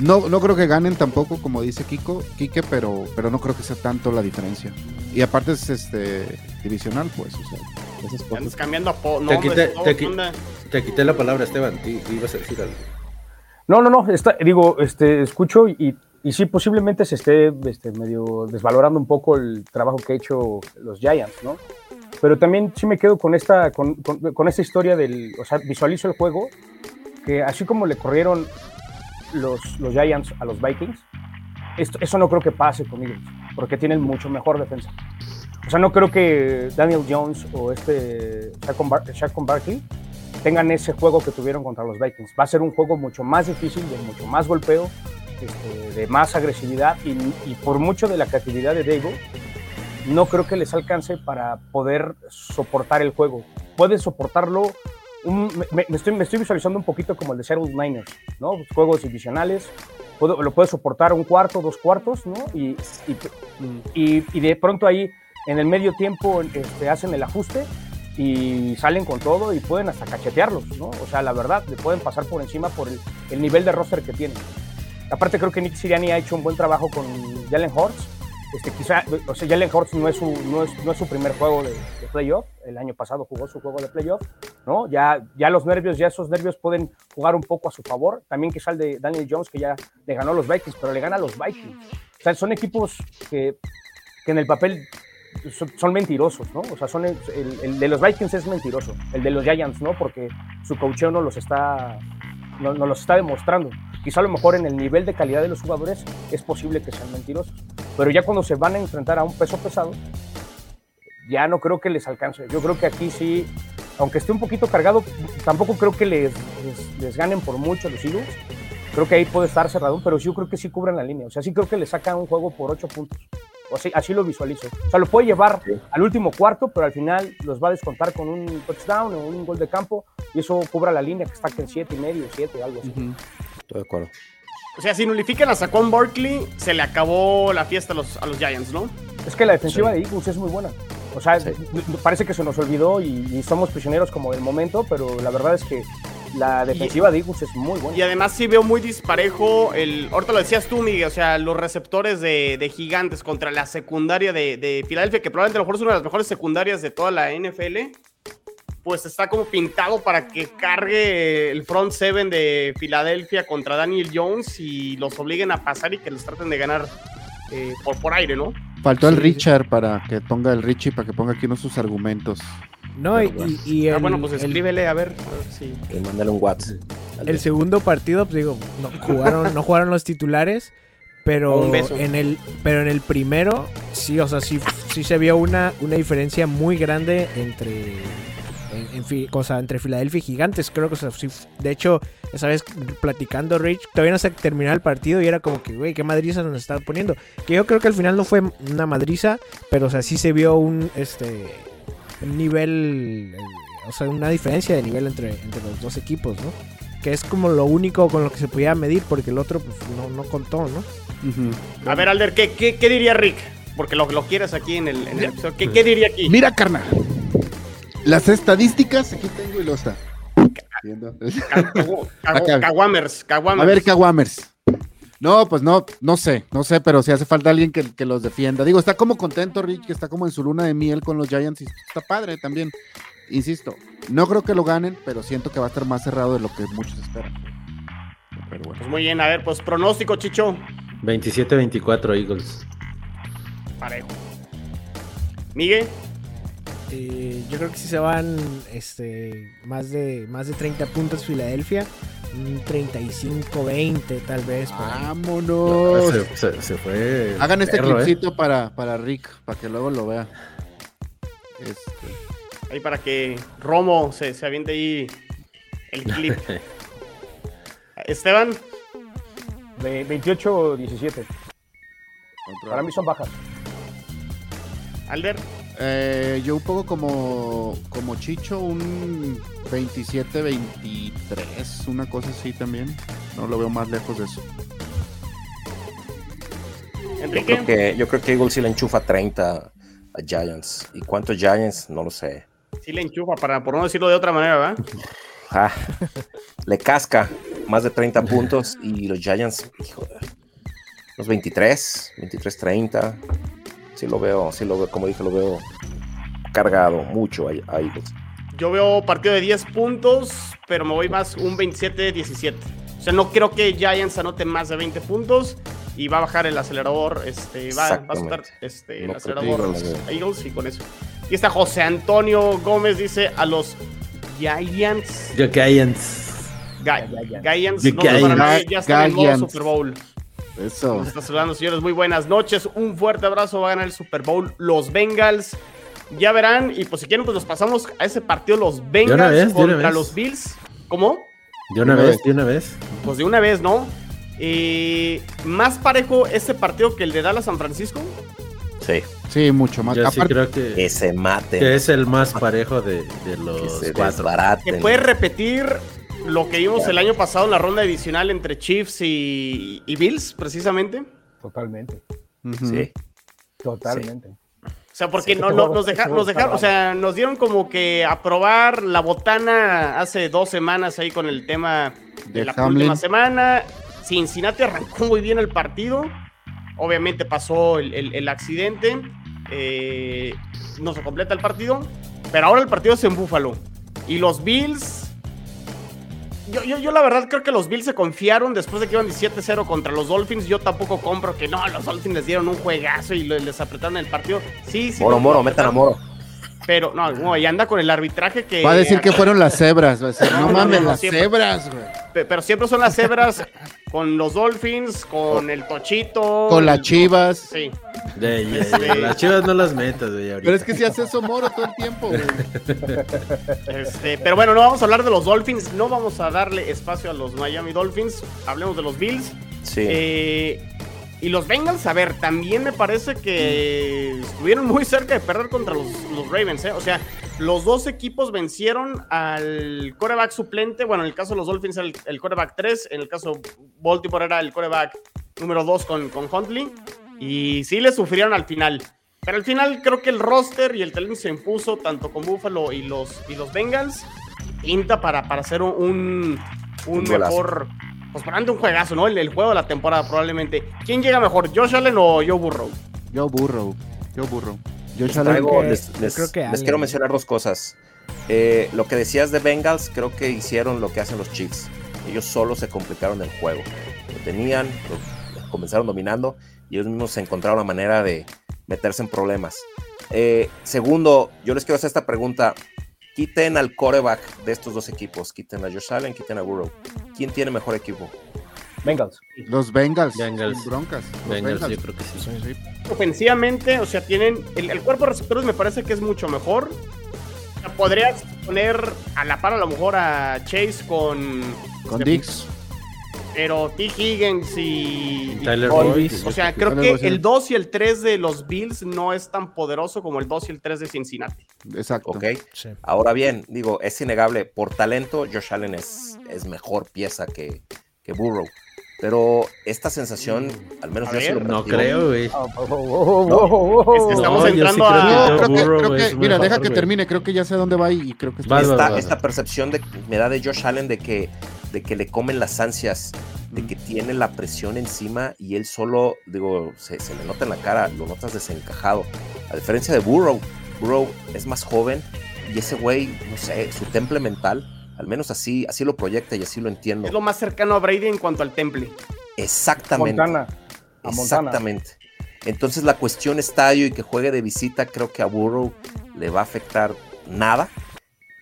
No, no creo que ganen tampoco, como dice Kiko, Kike, pero, pero no creo que sea tanto la diferencia. Y aparte es este divisional, pues, o sea, esas cosas. Andas cambiando a po- Te quité- te. Te quité la palabra, Esteban, tú ibas a decir algo. No, no, no, está, digo, este, escucho y, y sí, posiblemente se esté este, medio desvalorando un poco el trabajo que ha hecho los Giants, ¿no? Pero también sí me quedo con esta, con, con, con esta historia del, o sea, visualizo el juego, que así como le corrieron los, los Giants a los Vikings, esto, eso no creo que pase con Eagles, porque tienen mucho mejor defensa. O sea, no creo que Daniel Jones o este Shaquon Barkley tengan ese juego que tuvieron contra los Vikings. Va a ser un juego mucho más difícil, de mucho más golpeo, este, de más agresividad y, por mucho de la creatividad de Dable, no creo que les alcance para poder soportar el juego. Pueden soportarlo, me, estoy, visualizando un poquito como el de Seattle Niners, ¿no? Juegos divisionales, puedo- lo puede soportar un cuarto, dos cuartos, y de pronto ahí en el medio tiempo este, hacen el ajuste y salen con todo y pueden hasta cachetearlos, ¿no? O sea, la verdad, le pueden pasar por encima por el, el nivel de roster que tienen. Aparte, creo que Nick Sirianni ha hecho un buen trabajo con Jalen Hurts. Este, quizá, o sea, Jalen Hurts no es su, no es, no es su primer juego de, playoff. El año pasado jugó su juego de playoff, ¿no? Ya, ya los nervios, ya esos nervios pueden jugar un poco a su favor. También quizá el de Daniel Jones, que ya le ganó a los Vikings, pero le gana a los Vikings. O sea, son equipos que, que en el papel son, son mentirosos, ¿no? O sea, son el, el- el de los Vikings es mentiroso, el de los Giants, ¿no? Porque su coacheo no los está, no, no los está demostrando. Quizá a lo mejor en el nivel de calidad de los jugadores es posible que sean mentirosos, pero ya cuando se van a enfrentar a un peso pesado, ya no creo que les alcance. Yo creo que aquí sí, aunque esté un poquito cargado, tampoco creo que les, les, les ganen por mucho los Eagles. Creo que ahí puede estar cerrado, pero yo creo que sí cubren la línea. O sea, sí creo que le sacan un juego por ocho puntos. O sea, así lo visualizo. O sea, lo puede llevar al último cuarto, pero al final los va a descontar con un touchdown o un gol de campo y eso cubra la línea que está en siete y medio, siete, algo así. Estoy de acuerdo. O sea, si nulifican a Saquon Barkley, se le acabó la fiesta a los, a los Giants, ¿no? Es que la defensiva de Eagles es muy buena. O sea, Sí. parece que se nos olvidó y, y somos prisioneros como del momento, pero la verdad es que la defensiva de Eagles es muy buena. Y además sí veo muy disparejo el. Ahorita lo decías tú, Miguel. O sea, los receptores de, de gigantes contra la secundaria de, de Filadelfia, que probablemente a lo mejor es una de las mejores secundarias de toda la NFL. Pues está como pintado para que cargue el front seven de Filadelfia contra Daniel Jones y los obliguen a pasar y que los traten de ganar eh, por, por aire, ¿no? Faltó el. Richard para que ponga el Richie, para que ponga aquí unos sus argumentos. No, y, Pero bueno. y- y Ah, el, bueno, pues el- escríbele a ver. a ver si- Y mándale un WhatsApp. el segundo partido, pues digo, no jugaron, no jugaron los titulares, pero en el, pero en el primero, sí, o sea, sí, sí se vio una, una diferencia muy grande entre, en, en fi- o sea, entre Filadelfia y Gigantes. Creo que, o sea, sí, de hecho, esa vez platicando Rich, todavía no se terminaba el partido y era como que, güey, qué madriza nos estaba poniendo. Que yo creo que al final no fue una madriza, pero, o sea, sí se vio un, este, un nivel, eh, o sea, una diferencia de nivel entre, entre los dos equipos, ¿no? Que es como lo único con lo que se podía medir, porque el otro pues, no, no contó, ¿no? A ver, Alder, ¿qué, qué, qué diría Rick? Porque lo, lo quieres aquí en el, en el episodio. ¿Qué, qué diría aquí? Mira, carnal. Las estadísticas, aquí tengo y lo está. Viendo. Ca- cagu- cagu- Acá. Caguamers, A caguamers. ver, Kawamers. No, pues no, no sé, no sé, pero si hace falta alguien que, que los defienda. Digo, está como contento Rick, que está como en su luna de miel con los Giants y está padre también. Insisto, no creo que lo ganen, pero siento que va a estar más cerrado de lo que muchos esperan. Pero bueno. Pues muy bien, a ver, pues pronóstico, Chicho. 27-24 Eagles. Parejo. Miguel, Eh, yo creo que sí se van este, más, de, más de 30 puntos Filadelfia. Un 35-20 tal vez. Vámonos. Se, se- se fue. Hagan este perro, ¿eh? clipcito para, para Rick, para que luego lo vea. Este, ahí para que Romo se, se aviente ahí el clip. Esteban, De 28-17. otro- Para mí son bajas. Alder, Eh, yo un poco como, como Chicho, un 27-23, una cosa así también. No lo veo más lejos de eso. Yo Enrique. creo, que, yo creo que Eagles sí le enchufa 30 a Giants. ¿Y cuántos Giants? No lo sé. Sí le enchufa, para, por no decirlo de otra manera, ¿verdad? Ah, le casca más de 30 puntos y los Giants, hijo, los 23, 23, 30. Sí lo veo, sí lo veo, como dije, lo veo cargado mucho a, a Eagles. Yo veo partido de 10 puntos, pero me voy más un 27-17. O sea, no creo que Giants anote más de 20 puntos y va a bajar el acelerador, este, va, va a soltar este, el No, acelerador Eagles, los no. Eagles y con eso. Y está José Antonio Gómez, dice a los Giants. Yo Giants. Giants, The no, Giants. nadie, ya están en modo Giants. Super Bowl. Eso. Nos está saludando, señores. Muy buenas noches. Un fuerte abrazo. Va a ganar el Super Bowl. Los Bengals. Ya verán. Y pues si quieren, pues nos pasamos a ese partido. Los Bengals vez, contra los Bills. ¿Cómo? De una Una vez, vez. de una vez. Pues de una vez, ¿no? Eh, más parejo este partido que el de Dallas San Francisco. Sí, Sí, mucho más. Yo sí creo que, que se maten, que es el más parejo de, de que los se cuatro. Que puede repetir lo que vimos el año pasado en la ronda divisional entre Chiefs y, y Bills, precisamente. Totalmente. Sí, Totalmente. O sea, porque Sí, no, nos, ese deja- juego nos dejaron, o sea, nos dieron como que a probar la botana hace dos semanas ahí con el tema de, De la Hamlin. última semana. Cincinnati arrancó muy bien el partido. Obviamente pasó el, el- el accidente. eh, no se completa el partido. Pero ahora el partido es en Búfalo. Y los Bills. Yo, yo, yo la verdad creo que los Bills se confiaron después de que iban 17-0 contra los Dolphins. Yo tampoco compro que no, los Dolphins les dieron un juegazo y le- les apretaron el partido. Sí, sí. Moro, los Moro, metan a Moro. Pero no, no, y anda con el arbitraje que. Va a decir que fueron las cebras. Va a decir, No, no, no, mames, no, no, las siempre. cebras, güey. Pe- Pero siempre son las cebras con los Dolphins, con el Tochito. Con las chivas. Sí. De- de- Este- Las chivas no las metas, güey. ahorita. Pero es que si hace eso Moro todo el tiempo, güey. Este, pero bueno, no vamos a hablar de los Dolphins, no vamos a darle espacio a los Miami Dolphins, hablemos de los Bills. Sí, Eh, y los Bengals, a ver, también me parece que estuvieron muy cerca de perder contra los, los Ravens, ¿eh? O sea, los dos equipos vencieron al coreback suplente. Bueno, en el caso de los Dolphins era el, el coreback 3, en el caso de Baltimore era el coreback número 2 con, con Huntley. Y sí le sufrieron al final. Pero al final creo que el roster y el talento se impuso tanto con Buffalo y los, y los Bengals. pinta para, para hacer un, un, duelazo. Pues para un juegazo, ¿no? El, el juego de la temporada probablemente. ¿Quién llega mejor, Josh Allen o Joe Burrow? Yo burro, yo burro. Yo Les, Allen- traigo- que- les- yo les- creo que les Allen. quiero mencionar dos cosas. Eh, lo que decías de Bengals, creo que hicieron lo que hacen los Chiefs. Ellos solo se complicaron el juego. Lo tenían, lo- comenzaron dominando y ellos mismos se encontraron una manera de meterse en problemas. Eh, segundo, yo les quiero hacer esta pregunta. Quiten al coreback de estos dos equipos. Quiten a Josh Allen, quiten a Burrow. ¿Quién tiene mejor equipo? Bengals. Los Bengals, Bengals. broncas. Los Bengals, Bengals. yo creo que sí. Ofensivamente, o sea, tienen. El, el cuerpo de receptores me parece que es mucho mejor. O sea, podrías poner a la par a lo mejor a Chase con. Con Dix. Pero T. Higgins y. y Tyler. Boyd. O sea, creo que sí. el 2 y el 3 de los Bills no es tan poderoso como el 2 y el 3 de Cincinnati. Exacto. ¿Ok? Sí. Ahora bien, digo, es innegable, por talento, Josh Allen es, es mejor pieza que, que Burrow. Pero esta sensación, al menos A yo sí ver, lo No creo, güey. Oh, oh, oh, Es que estamos No, sí entrando creo a- No, creo que, Burrow creo que- mira, mejor, deja que termine, creo que ya sé a dónde va y, creo que está. Esta, esta percepción de, me da de Josh Allen de que, de que le comen las ansias, de que tiene la presión encima y él solo, digo, se, se le nota en la cara, lo notas desencajado. A diferencia de Burrow, Burrow es más joven y ese güey, no sé, su temple mental, al menos así, así lo proyecta y así lo entiendo. Es lo más cercano a Brady en cuanto al temple. Exactamente. Montana. A Montana. Exactamente. Entonces la cuestión estadio y que juegue de visita, creo que a Burrow le va a afectar nada.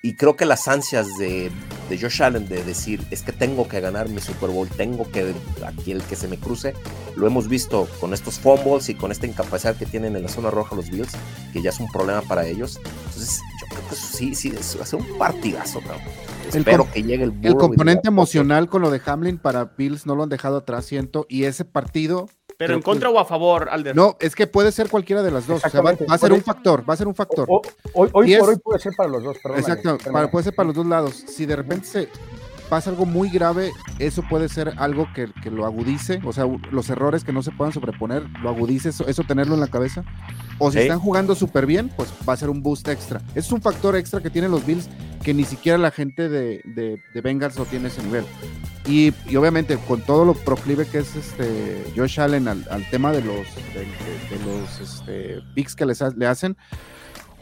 Y creo que las ansias de, de Josh Allen de decir, es que tengo que ganar mi Super Bowl, tengo que, aquí el que se me cruce, lo hemos visto con estos fumbles y con esta incapacidad que tienen en la zona roja los Bills, que ya es un problema para ellos. Entonces yo creo que sí, sí, es, va a ser un partidazo, cabrón. Espero que llegue el El componente emocional con lo de Hamlin para Bills no lo han dejado atrás, siento. Y ese partido, Pero en contra o a favor, Alder. no, es que puede ser cualquiera de las dos. O sea, va, a ser un factor, va a ser un factor. O- Hoy, hoy Y por es- hoy puede ser para los dos, perdón. Exacto, para- puede ser para los dos lados. Si de repente se pasa algo muy grave, eso puede ser algo que, que lo agudice, o sea, los errores que no se puedan sobreponer, lo agudice, eso, eso tenerlo en la cabeza. O si están jugando súper bien, pues va a ser un boost extra. Es un factor extra que tienen los Bills que ni siquiera la gente de, de, de Bengals lo tiene ese nivel. Y, y obviamente con todo lo proclive que es este Josh Allen al, al tema de los, de, de- de los este, picks que les ha- le hacen,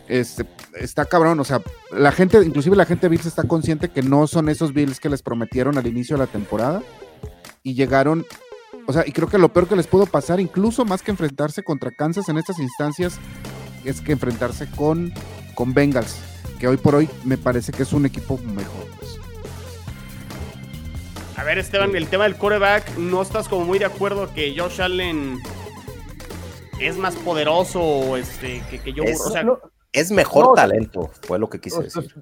este, está cabrón, o sea, la gente, inclusive la gente de Bills está consciente que no son esos Bills que les prometieron al inicio de la temporada y llegaron, o sea, y creo que lo peor que les pudo pasar, incluso más que enfrentarse contra Kansas en estas instancias, es que enfrentarse con, con Bengals, que hoy por hoy me parece que es un equipo mejor. pues. A ver, Esteban, el tema del coreback, ¿no estás como muy de acuerdo que Josh Allen es más poderoso o este, que, que yo? Es- o sea, No, Es mejor No, talento, fue lo que quise no, decir.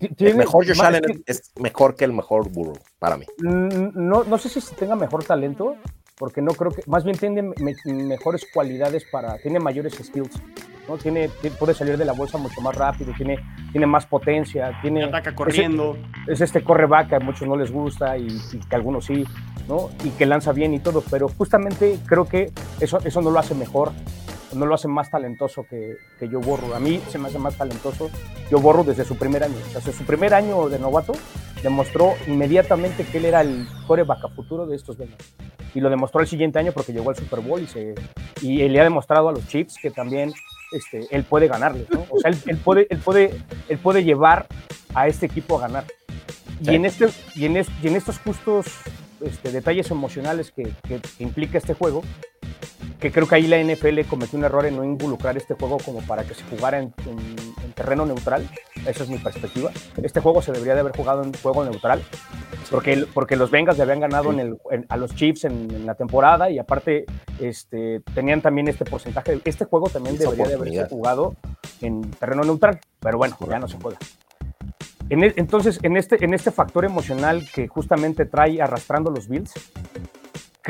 El tiene- mejor Josh Allen es mejor que el mejor Burrow, para mí. Mm, No, no sé si tenga mejor talento, porque no creo que, más bien tiene me- mejores cualidades para, tiene mayores skills, ¿no? Tiene, ti- puede salir de la bolsa mucho más rápido, tiene, tiene más potencia, tiene, ataca corriendo. es este correback que a muchos no les gusta y, y que a algunos sí, ¿no? Y que lanza bien y todo, pero justamente creo que eso, eso no lo hace mejor, no lo hace más talentoso que, que Joe Burrow. A mí se me hace más talentoso Joe Burrow desde su primer año. O sea, desde su primer año de novato demostró inmediatamente que él era el coreback a futuro de estos Bengals. Y lo demostró el siguiente año porque llegó al Super Bowl y, se, y le ha demostrado a los Chiefs que también este, él puede ganarles, ¿no? O sea, él, él puede, él, puede, él puede llevar a este equipo a ganar. Sí. Y, en este, y, en es- y en estos justos este, detalles emocionales que, que- que implica este juego, que creo que ahí la NFL cometió un error en no involucrar este juego como para que se jugara en, en- en terreno neutral. Esa es mi perspectiva. Este juego se debería de haber jugado en juego neutral, porque, porque los Bengals le habían ganado en el- en- a los Chiefs en, la temporada y aparte este, tenían también este porcentaje. Este juego también Esa debería de haberse jugado en terreno neutral, pero bueno, ya no se juega. En entonces, en este, en este factor emocional que justamente trae arrastrando los Bills,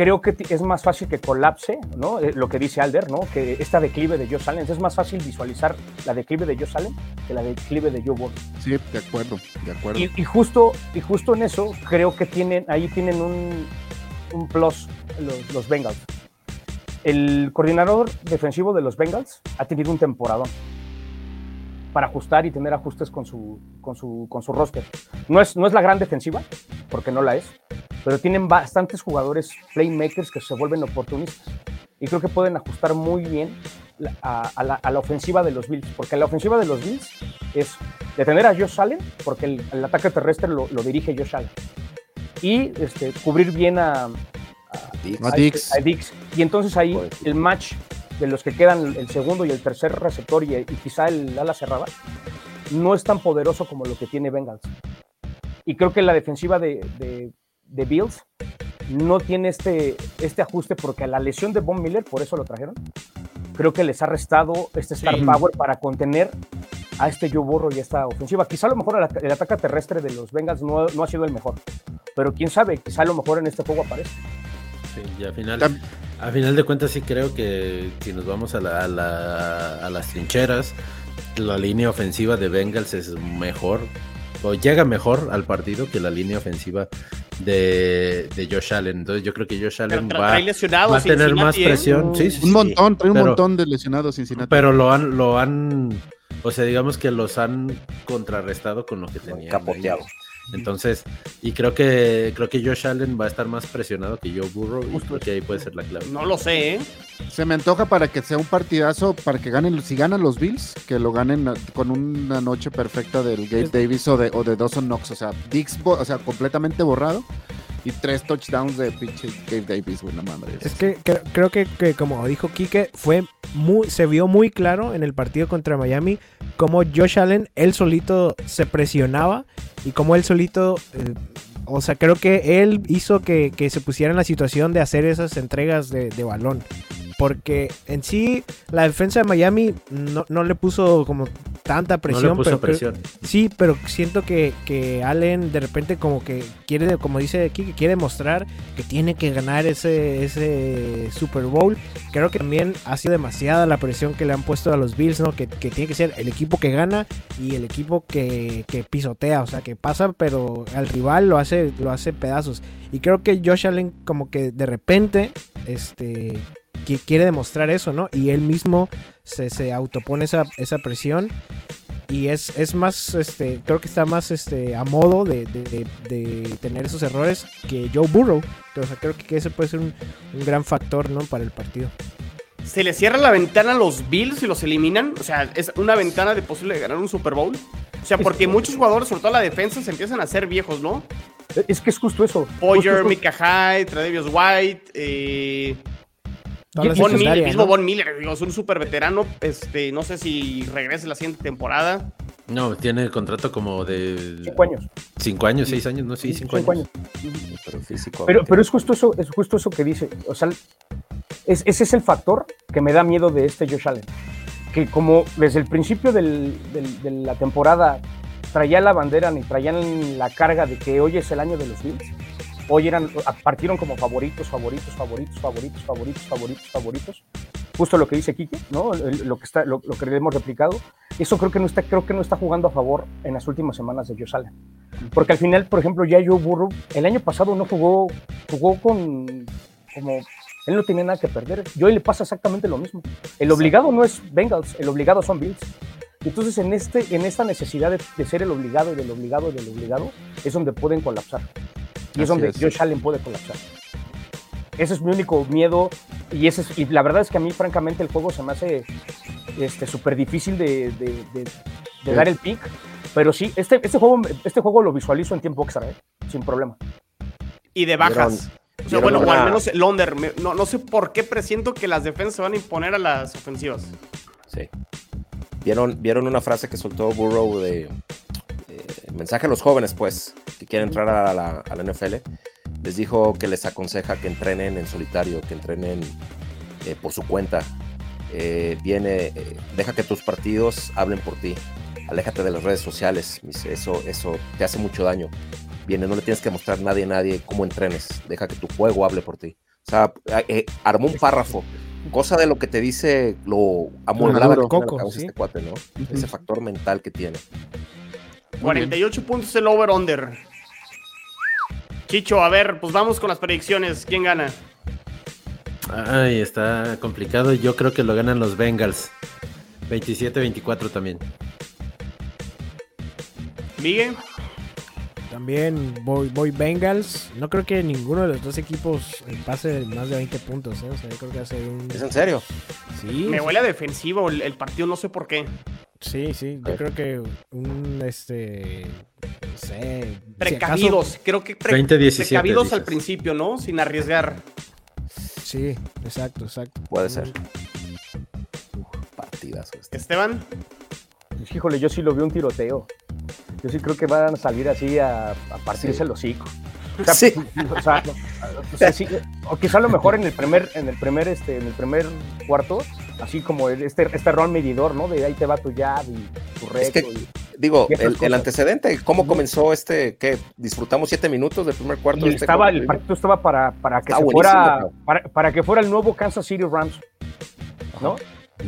creo que es más fácil que colapse, ¿no? Eh, lo que dice Alder, ¿no? Que esta declive de Josh Allen, es más fácil visualizar la declive de Josh Allen que la declive de Joe Burrow. Sí, de acuerdo, de acuerdo. Y, y justo, y justo en eso creo que tienen, ahí tienen un, un plus los, los Bengals. El coordinador defensivo de los Bengals ha tenido un temporadón. Para ajustar y tener ajustes con su, con su, con su roster. No es, no es la gran defensiva, porque no la es, pero tienen bastantes jugadores playmakers que se vuelven oportunistas. Y creo que pueden ajustar muy bien a, a la, a la ofensiva de los Bills, porque la ofensiva de los Bills es detener a Josh Allen, porque el, el ataque terrestre lo, lo dirige Josh Allen, y este, cubrir bien a, Dix. A Dix. a Dix. Y entonces ahí el match de los que quedan, el segundo y el tercer receptor y, y quizá el ala cerrada, no es tan poderoso como lo que tiene Bengals. Y creo que la defensiva de, de- de Bills no tiene este, este ajuste porque a la lesión de Von Miller, por eso lo trajeron, creo que les ha restado este star Sí. power para contener a este Joe Burrow y esta ofensiva. Quizá a lo mejor el, at- el ataque terrestre de los Bengals no, no ha sido el mejor, pero quién sabe, quizá a lo mejor en este juego aparece. Sí, y al final, a final de cuentas sí creo que si nos vamos a, la- a la- a las trincheras, la línea ofensiva de Bengals es mejor o llega mejor al partido que la línea ofensiva de, de Josh Allen. Entonces yo creo que Josh Pero Allen va, a tener más ¿eh? presión. Sí, sí, Un sí. montón, trae un Pero- montón de lesionados Cincinnati. Pero lo han, lo han, o sea, digamos que los han contrarrestado con lo que tenían. capoteado. Entonces, y creo que creo que Josh Allen va a estar más presionado que Joe Burrow y creo que ahí puede ser la clave. No lo sé, ¿eh? Se me antoja para que sea un partidazo, para que ganen, si ganan los Bills, que lo ganen con una noche perfecta del Gabe Davis o de, o de Dawson Knox. O sea, Dix, bo- o sea, completamente borrado. Y tres touchdowns de pinche Gabe Davis, güey. Es que cre- creo que, que como dijo Quique, fue muy, se vio muy claro en el partido contra Miami cómo Josh Allen, él solito se presionaba y cómo él solito, eh, o sea, creo que él hizo que, que se pusiera en la situación de hacer esas entregas de, de balón. Porque en sí la defensa de Miami no, no le puso como tanta No presión. le puso pero creo-. Sí, pero siento que, que Allen de repente como que quiere, como dice aquí, que quiere mostrar que tiene que ganar ese, ese Super Bowl. Creo que también ha sido demasiada la presión que le han puesto a los Bills, ¿no? Que, que tiene que ser el equipo que gana y el equipo que, que pisotea, o sea, que pasa, pero al rival lo hace, lo hace pedazos. Y creo que Josh Allen como que de repente, este, que quiere demostrar eso, ¿no? Y él mismo se, se autopone esa, esa presión y es, es más, este, creo que está más este, a modo de, de- de- de tener esos errores que Joe Burrow. O sea, creo que ese puede ser un, un gran factor, ¿no? Para el partido. ¿Se le cierra la ventana a los Bills y los eliminan? O sea, es una ventana de posible de ganar un Super Bowl. O sea, porque muchos jugadores, sobre todo la defensa, se empiezan a hacer viejos, ¿no? Es que es justo eso. Poyer, Justo- Mika Hyde, Tredavious White, eh, Von Miller, secundaria, mismo ¿no? Von Miller, digo, es un super veterano. Este, no sé si regrese la siguiente temporada. No, tiene contrato como de Cinco años. cinco años, seis años, no, sí, cinco, Cinco años. Pero físico. Pero, pero es justo eso, es justo eso que dice. O sea, es- ese es el factor que me da miedo de este Josh Allen. Que como desde el principio del- del- de la temporada traía la bandera ni traían la carga de que hoy es el año de los Bills. Hoy eran, partieron como favoritos, favoritos, favoritos, favoritos, favoritos, favoritos, favoritos. Justo lo que dice Kike, ¿no? Lo que está, lo, lo que hemos replicado. Eso creo que no está, creo que no está jugando a favor en las últimas semanas de Allen. Porque al final, por ejemplo, ya Joe Burrow, el año pasado no jugó, jugó con como él no tiene nada que perder. Y hoy le pasa exactamente lo mismo. El obligado no es Bengals, el obligado son Bills. Entonces, en, este, en esta necesidad de, de ser el obligado y del obligado y del obligado, es donde pueden colapsar. Y es Así donde es. Josh Allen puede colapsar. Ese es mi único miedo. Y, ese es- y la verdad es que a mí, francamente, el juego se me hace este, súper difícil de, de- de- de dar el pick. Pero sí, este, este, juego, este juego lo visualizo en tiempo extra, ¿eh? sin problema. Y de bajas. o sea, bueno, o al menos el under. Me- No, no sé por qué presiento que las defensas se van a imponer a las ofensivas. Sí. ¿Vieron, vieron una frase que soltó Burrow de mensaje a los jóvenes, pues, que quieren entrar a la, a la NFL. Les dijo que les aconseja que entrenen en solitario, que entrenen eh, por su cuenta. Eh, viene, eh, deja que tus partidos hablen por ti. Aléjate de las redes sociales. Eso, eso te hace mucho daño. Viene, no le tienes que mostrar a nadie, a nadie cómo entrenes. Deja que tu juego hable por ti. O sea, eh, armó un párrafo cosa de lo que te dice lo amueblada que Coco, sí. este cuate, ¿no? Ese factor mental que tiene. 48 puntos el over-under. Chicho, a ver, pues vamos con las predicciones. ¿Quién gana? Ay, está complicado. Yo creo que lo ganan los Bengals. 27-24 también. Miguel. También voy, voy Bengals. No creo que ninguno de los dos equipos pase más de 20 puntos. ¿eh? O sea, yo creo que ser un. ¿Es en serio? Sí, Me huele a defensivo el, el partido, no sé por qué. Sí, sí. Yo creo que un. Este. No sé. si acaso- Precavidos, creo que pre- 20-17 precavidos al principio, ¿no? Sin arriesgar. sí, exacto, exacto. Puede ser. Partidas. este. Esteban, Híjole, yo sí lo veo un tiroteo. Yo sí creo que van a salir así a, a partirse el hocico. O sea, Sí. o sea, o sea, sí, o quizá a lo mejor en el primer, en el primer, este, en el primer cuarto, así como este, este rol medidor, ¿no? De ahí te va tu jab y tu Es recto. que- y- Digo, Y el, antecedente, ¿cómo comenzó este? que ¿Disfrutamos siete minutos del primer cuarto? y de este estaba, juego? el partido estaba para, para que se fuera, para, para que fuera el nuevo Kansas City Rams, ¿no?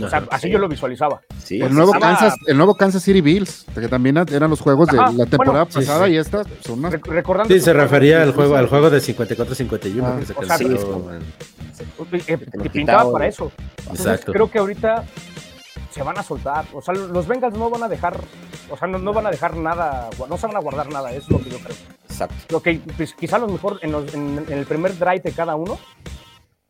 O sea, así sí. yo lo visualizaba. Sí, El sí, nuevo, sí. estaba- Kansas, el nuevo Kansas City Bills, que también eran los juegos de Ajá, la temporada bueno, sí, pasada sí. y esta son unas Rec- recordando Sí, se refería al sí, juego, sí, al juego de 54-51 Ah, que se o sea, canceló. man. eh, pintaba para ¿no? eso. Entonces, Exacto. creo que ahorita se van a soltar. O sea, los Bengals no van a dejar, o sea, no, no van a dejar nada, no se van a guardar nada, eso es lo que yo creo. Exacto. Lo que pues, quizá a lo mejor en, los- en- en el primer drive de cada uno,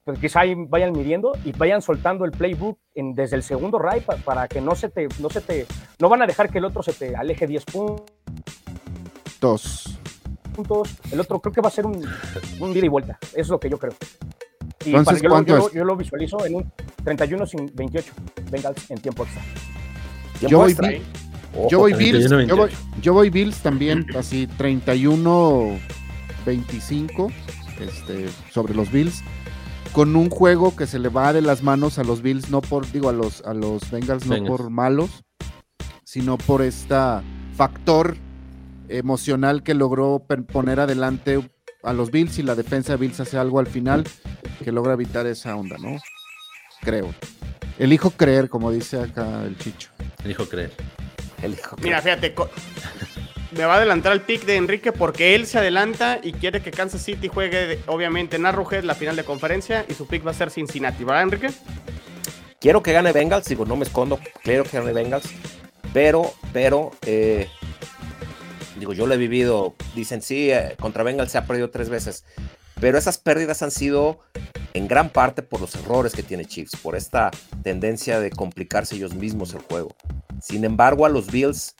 pues quizá ahí vayan midiendo y vayan soltando el playbook en- desde el segundo pa- para que no se te, no se te, no van a dejar que el otro se te aleje 10 puntos. El otro creo que va a ser un, un ida y vuelta. Eso es lo que yo creo. Y Entonces, para- yo, lo- ¿cuánto yo lo- es? yo lo visualizo en un 31 sin 28 Bengals en tiempo extra. ¿Quién Yo voy bien. Ojo, Yo voy Bills, 31-28. yo voy, yo voy Bills también, así 31-25 este, sobre los Bills, con un juego que se le va de las manos a los Bills, no por, digo, a los, a los Bengals, no Bengals. por malos, sino por este factor emocional que logró poner adelante a los Bills y la defensa de Bills hace algo al final que logra evitar esa onda, ¿no? Creo. Elijo creer, como dice acá el Chicho. Dijo creer. El hijo que- mira, fíjate, me va a adelantar el pick de Enrique porque él se adelanta y quiere que Kansas City juegue, obviamente, en Arrowhead la final de conferencia y su pick va a ser Cincinnati, ¿verdad, Enrique? Quiero que gane Bengals, digo, no me escondo, quiero que gane Bengals, pero, pero, eh, digo, yo lo he vivido, dicen, sí, eh, contra Bengals se ha perdido tres veces, pero esas pérdidas han sido en gran parte por los errores que tiene Chiefs, por esta tendencia de complicarse ellos mismos el juego. Sin embargo, a los Bills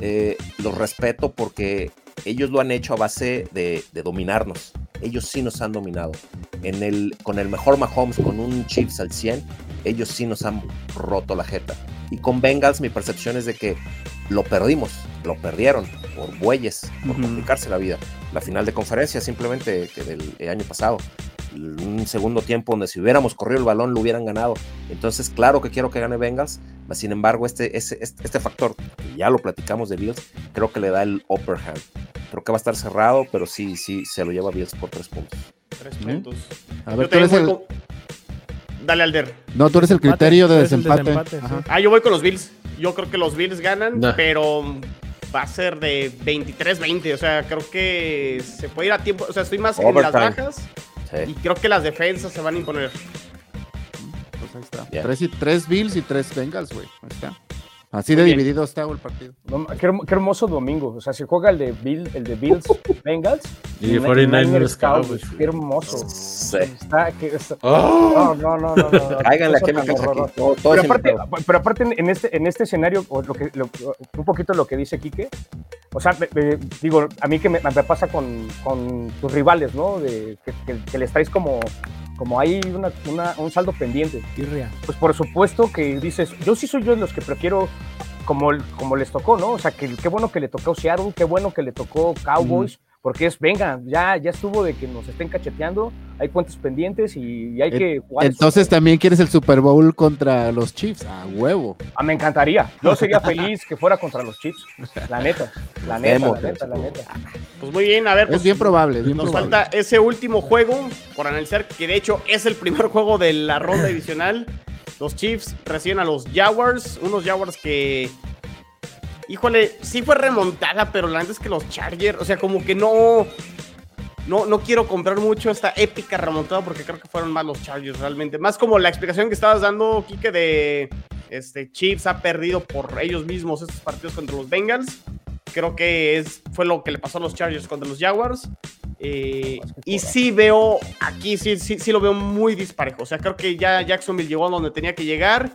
eh, los respeto porque ellos lo han hecho a base de, de dominarnos. Ellos sí nos han dominado. En el, con el mejor Mahomes, con un Chiefs al 100, ellos sí nos han roto la jeta. Y con Bengals mi percepción es de que lo perdimos, lo perdieron por bueyes, por complicarse la vida. La final de conferencia simplemente que del el año pasado. Un segundo tiempo donde si hubiéramos corrido el balón lo hubieran ganado. Entonces, claro que quiero que gane Bengals. mas Sin embargo, este, este, este, este factor, que ya lo platicamos de Bills, creo que le da el upper hand. Creo que va a estar cerrado, pero sí, sí, se lo lleva Bills por tres puntos. Tres ¿Mm? puntos. A ver, tú eres el, con- Dale, Alder. no, tú eres el criterio de el desempate. desempate, Ajá. sí. Ah, yo voy con los Bills. Yo creo que los Bills ganan, No. pero va a ser de 23-20. O sea, creo que se puede ir a tiempo. O sea, estoy más en las Overtime. Bajas y Sí. creo que las defensas se van a imponer. Pues ahí está. Ya. Tres, y, tres Bills y tres Bengals, güey. Ahí está. Así de dividido está el partido. No, qué, hermo- qué hermoso domingo. O sea, se juega el de, Bill, el de Bills Bengals. Y el 49ers Cowboys. Qué hermoso. Sí. Está, que, está- ¡Oh! No, no, no, no. no, no. Cáiganle horrorosa. Todo, todo Pero aparte, pero aparte en este, en este escenario, o lo que, lo- un poquito lo que dice Quique, o sea, me- me- digo, a mí que me, me pasa con, con tus rivales, ¿no? De, que, que- que les traes como, como ahí una, una- un saldo pendiente. Pues por supuesto que dices, yo sí soy yo de los que prefiero como, como les tocó, ¿no? O sea, que qué bueno que le tocó Seattle, qué bueno que le tocó Cowboys, porque es, venga, ya, ya estuvo de que nos estén cacheteando, hay cuentas pendientes y, y hay que jugar. Entonces también quieres el Super Bowl contra los Chiefs. A huevo. Ah, me encantaría. Yo sería feliz que fuera contra los Chiefs. La neta, la neta, la neta, la neta. Pues muy bien, a ver. Es pues, bien probable, bien Nos probable. falta ese último juego por analizar, que de hecho es el primer juego de la ronda divisional. Los Chiefs reciben a los Jaguars, unos Jaguars que, híjole, sí fue remontada, pero la neta es que los Chargers, o sea, como que no, no, no quiero comprar mucho esta épica remontada porque creo que fueron más los Chargers realmente. Más como la explicación que estabas dando, Kike, de este Chiefs ha perdido por ellos mismos estos partidos contra los Bengals. creo que es, fue lo que le pasó a los Chargers contra los Jaguars. Eh, y sí veo, aquí sí, sí, sí lo veo muy disparejo. O sea, creo que ya Jacksonville llegó a donde tenía que llegar.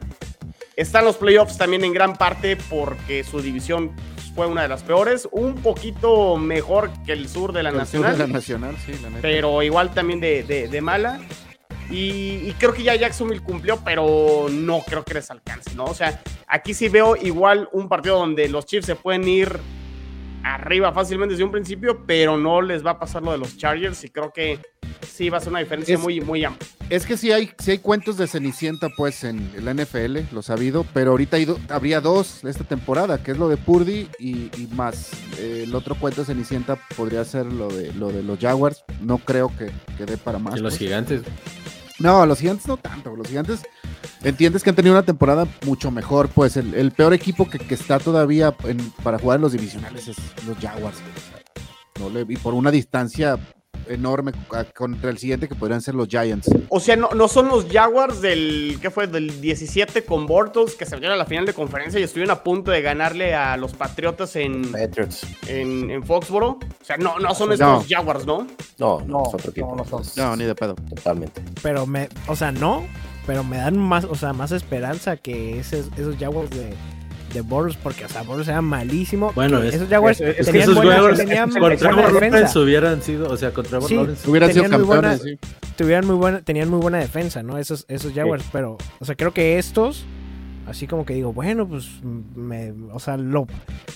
Están los playoffs también en gran parte porque su división fue una de las peores. Un poquito mejor que el sur de la El sur Nacional. de la Nacional, sí, la neta. pero igual también de, de- de mala. Y, y creo que ya Jacksonville cumplió, pero no creo que les alcance, ¿no? O sea, aquí sí veo igual un partido donde los Chiefs se pueden ir arriba fácilmente desde un principio, pero no les va a pasar lo de los Chargers y creo que sí va a ser una diferencia Es- muy, muy amplia. Es que sí hay, sí hay cuentos de Cenicienta, pues, en la NFL, lo sabido, pero ahorita hay do- habría dos esta temporada, que es lo de Purdy y, y más. eh, el otro cuento de Cenicienta podría ser lo de, lo de los Jaguars. No creo que, que dé para más. Y los pues. gigantes. No, los gigantes no tanto. Los gigantes entiendes que han tenido una temporada mucho mejor. Pues el, peor equipo que, que está todavía para jugar en los divisionales es los Jaguars. No y por una distancia enorme contra el siguiente que podrían ser los Giants. O sea, no, no son los Jaguars del, ¿qué fue? Del 17 con Bortles que se metieron a la final de conferencia y estuvieron a punto de ganarle a los Patriotas en, Patriots. en, en Foxboro. O sea, no, no son No. estos Jaguars, ¿no? No, no, No, es otro equipo. no, no No, ni de pedo. Totalmente. Pero me, o sea, no, pero me dan más, o sea, más esperanza que ese- esos Jaguars de, de Boros, porque, o sea, Boros era malísimo. Bueno, es- esos Jaguars es- es Es que tenían esos buena- Jaguars tenían con buena Trevor defensa. Lawrence hubieran sido, o sea, con Trevor Sí. Lawrence. Hubieran sido Tenían muy campeones, buena- sí. tuvieran muy buena, tenían muy buena defensa, ¿no? Esos, esos Jaguars, pero, o sea, creo que estos, así como que digo, bueno, pues, me, o sea, lo,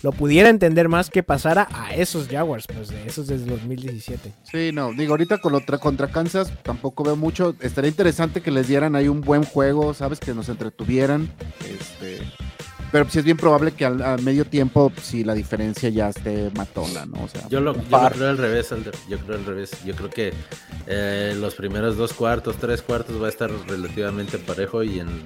lo pudiera entender más que pasara a esos Jaguars, pues, de esos desde 2017. Sí, no, digo, ahorita con otra contra Kansas tampoco veo mucho. Estaría interesante que les dieran ahí un buen juego, ¿sabes? Que nos entretuvieran. Este, pero sí es bien probable que al, medio tiempo, si la diferencia ya esté matona, ¿no? O sea, Yo lo, yo lo creo al revés, Alder. Yo creo al revés. Yo creo que eh, los primeros dos cuartos, tres cuartos va a estar relativamente parejo y en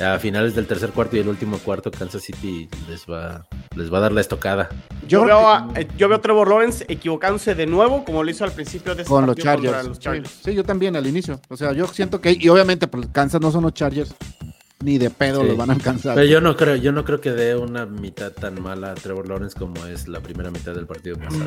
a finales del tercer cuarto y el último cuarto Kansas City les va les va a dar la estocada. Yo, veo a, eh, yo veo a Trevor Lawrence equivocándose de nuevo, como lo hizo al principio de ese con los Chargers. los Chargers. Sí, sí, yo también al inicio. O sea, yo siento que, y obviamente, pues Kansas no son los Chargers, ni de pedo Sí. los van a alcanzar. Pero yo no creo, yo no creo que dé una mitad tan mala a Trevor Lawrence como es la primera mitad del partido pasado.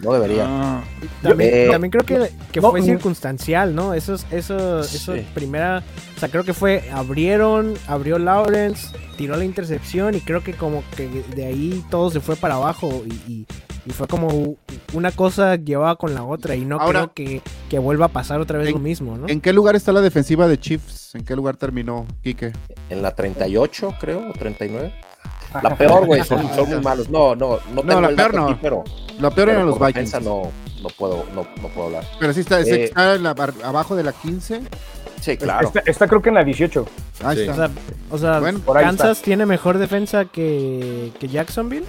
No debería. Ah, También, Eh, también creo que, que no, fue mm. circunstancial, ¿no? Esos, eso, eso Sí. primera, o sea, creo que fue, abrieron, abrió Lawrence, tiró la intercepción y creo que como que de ahí todo se fue para abajo y, y- y fue como una cosa llevaba con la otra y no Ahora- creo que, que vuelva a pasar otra vez lo mismo, ¿no? ¿En qué lugar está la defensiva de Chiefs? ¿En qué lugar terminó, Quique? En la 38, creo, o 39. La peor, güey, son, son muy malos. No, no, no tengo la el peor dato no. aquí, pero, La peor pero eran los Vikings. defensa no, no, puedo, no, no puedo hablar. Pero sí está, Eh, está en la bar- abajo de la 15. Sí, claro. Está, está creo que en la 18. Ahí Sí. O está. sea, o sea, Bueno, ¿Kansas tiene mejor defensa que, que Jacksonville?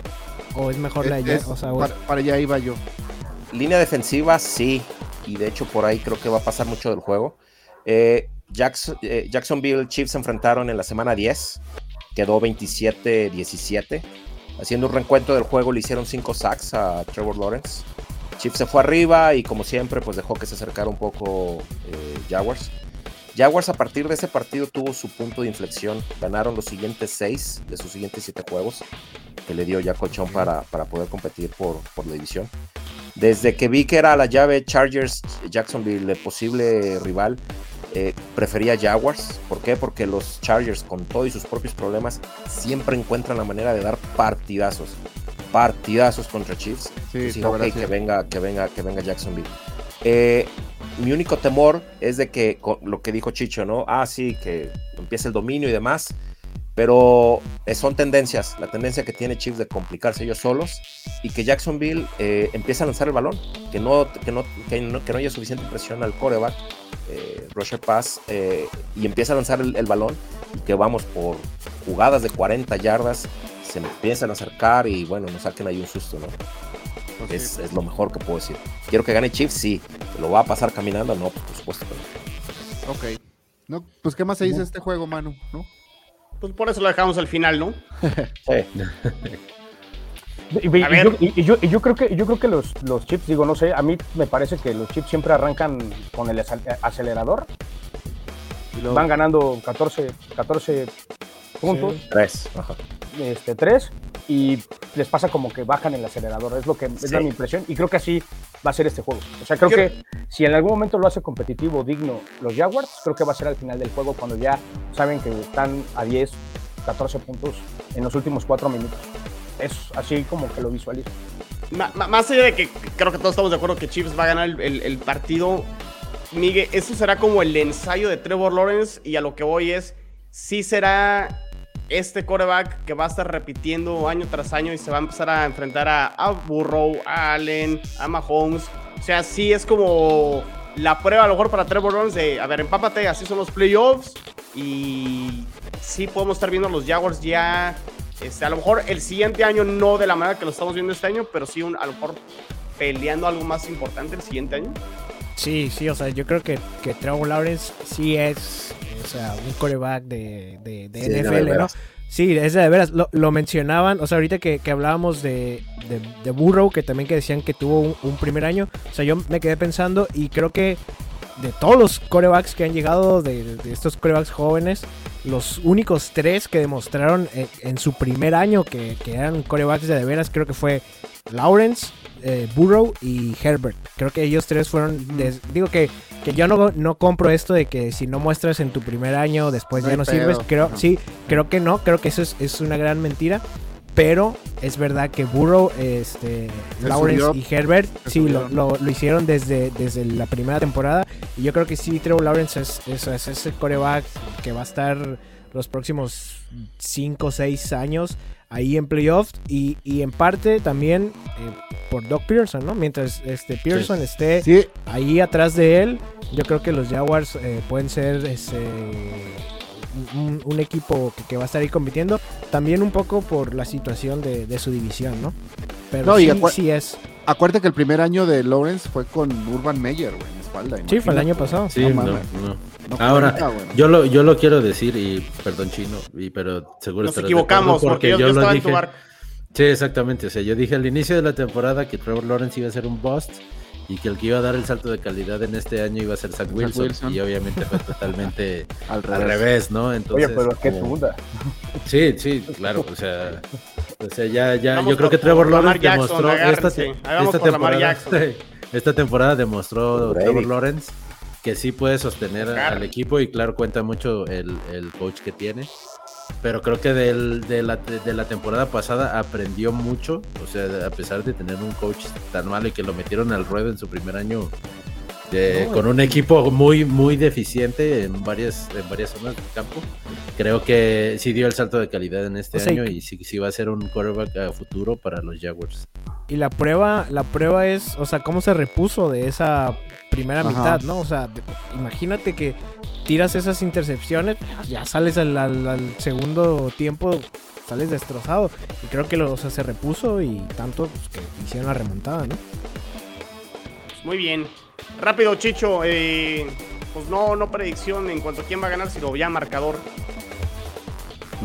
¿O es mejor la de Es- Jack- es- o sea, para allá iba yo. Línea defensiva, sí. Y de hecho, por ahí creo que va a pasar mucho del juego. Eh, eh, Jacksonville Chiefs se enfrentaron en la semana 10. Quedó 27-17. Haciendo un reencuentro del juego, le hicieron 5 sacks a Trevor Lawrence. Chiefs se fue arriba y, como siempre, pues dejó que se acercara un poco eh, Jaguars. Jaguars, a partir de ese partido, tuvo su punto de inflexión. Ganaron los siguientes 6 de sus siguientes 7 juegos, que le dio ya colchón para, para poder competir por, por la división. Desde que vi que era la llave Chargers Jacksonville el posible rival, eh, prefería Jaguars. ¿Por qué? Porque los Chargers, con todos sus propios problemas, siempre encuentran la manera de dar partidazos. Partidazos contra Chiefs. Sí, Entonces, sí. que venga, que venga, que venga Jacksonville. Eh, mi único temor es de que lo que dijo Chicho, ¿no? Ah, sí, que empiece el dominio y demás. Pero eh, son tendencias, la tendencia que tiene Chiefs de complicarse ellos solos y que Jacksonville eh, empiece a lanzar el balón, que no, que no, que no, haya suficiente presión al coreback, eh, Roger Pass, eh, y empieza a lanzar el, el balón y que vamos por jugadas de 40 yardas, se empiezan a acercar y bueno, nos saquen ahí un susto, ¿no? Pues Es, es lo mejor que puedo decir. Quiero que gane Chiefs, sí. ¿Lo va a pasar caminando? No, por supuesto no. Ok. No, pues, ¿qué más se dice de este juego, Manu? ¿No? Pues por eso lo dejamos al final, ¿no? Sí. Y, yo, y- y yo- y yo creo que yo creo que los, los chips, digo, no sé, a mí me parece que los chips siempre arrancan con el acel- acelerador, luego- van ganando 14, 14 puntos, Tres. Ajá. este, 3, y les pasa como que bajan el acelerador. Es lo que es la mi impresión y creo que así va a ser este juego. O sea, creo Yo- que si en algún momento lo hace competitivo, digno los Jaguars, creo que va a ser al final del juego cuando ya saben que están a 10, 14 puntos en los últimos 4 minutos. Es así como que lo visualizo. Más allá de que creo que todos estamos de acuerdo que Chiefs va a ganar el, el- el partido, Miguel, eso será como el ensayo de Trevor Lawrence y a lo que voy es, sí será este quarterback que va a estar repitiendo año tras año y se va a empezar a enfrentar a, Burrow, a Allen, a Mahomes. O sea, sí es como la prueba a lo mejor para Trevor Lawrence de, a ver, empápate, así son los playoffs y sí podemos estar viendo los Jaguars ya este, a lo mejor el siguiente año no de la manera que lo estamos viendo este año, pero sí a lo mejor peleando algo más importante el siguiente año. Sí, sí, o sea, yo creo que, que Trevor Lawrence sí es, o sea, un coreback de, de, de Sí, NFL, ¿no? Sí, es de veras. Lo, lo mencionaban, o sea, ahorita que, que hablábamos de, de, de Burrow, que también que decían que tuvo un, un primer año, o sea, yo me quedé pensando y creo que de todos los corebacks que han llegado, de, de estos corebacks jóvenes, los únicos tres que demostraron en, en su primer año que, que eran corebacks de de veras, creo que fue Lawrence, eh, Burrow y Herbert. Creo que ellos tres fueron. des- digo que, que yo no, no compro esto de que si no muestras en tu primer año, después No ya no pedo. sirves. Creo, sí, creo que no. Creo que eso es, es una gran mentira. Pero es verdad que Burrow, este, Se Lawrence subió. y Herbert, Se sí, lo, lo- lo hicieron desde, desde la primera temporada. Y yo creo que sí, Trevor Lawrence es, es, es ese coreback que va a estar los próximos 5 o 6 años ahí en playoffs. Y, y en parte también eh, por Doc Pearson, ¿no? Mientras este Pearson esté Sí, ahí atrás de él, yo creo que los Jaguars eh, pueden ser este, un, un equipo que, que va a estar ahí compitiendo. También un poco por la situación de, de su división, ¿no? Pero No, sí, sí es. acuérdate que el primer año de Lawrence fue con Urban Meyer, güey, en la espalda. Sí, fue el año imagínate. pasado. Sí, No no. No, Ahora. Yo lo, yo lo quiero decir y perdón chino, y, pero seguro Nos equivocamos acuerdo porque yo, yo lo estaba en tu dije. barco. Sí, exactamente. O sea, yo dije al inicio de la temporada que Trevor Lawrence iba a ser un bust y que el que iba a dar el salto de calidad en este año iba a ser Zach Wilson. Wilson. Y obviamente fue totalmente al al revés. ¿no? Entonces, Oye, pero qué segunda. Sí, sí, claro. O sea, o sea ya, ya, Vamos yo creo que Trevor Lawrence Jackson, demostró esta, esta temporada. Esta temporada demostró Brady. Trevor Lawrence que sí puede sostener Claro. al equipo y claro, cuenta mucho el, el coach que tiene. Pero creo que del- de, la, de la temporada pasada aprendió mucho. O sea, a pesar de tener un coach tan malo y que lo metieron al ruedo en su primer año de- con un equipo muy, muy deficiente en varias, en varias zonas del campo. Creo que sí dio el salto de calidad en este O sea, año y sí, sí va a ser un quarterback a futuro para los Jaguars. Y la prueba, la prueba es, o sea, cómo se repuso de esa primera Ajá. mitad, ¿no? O sea, de- imagínate que tiras esas intercepciones, ya sales al, al- al segundo tiempo, sales destrozado. Y creo que lo, o sea, se repuso y tanto pues, que hicieron la remontada, ¿no? Muy bien. Rápido, Chicho. eh, pues no, no predicción en cuanto a quién va a ganar, sino ya marcador.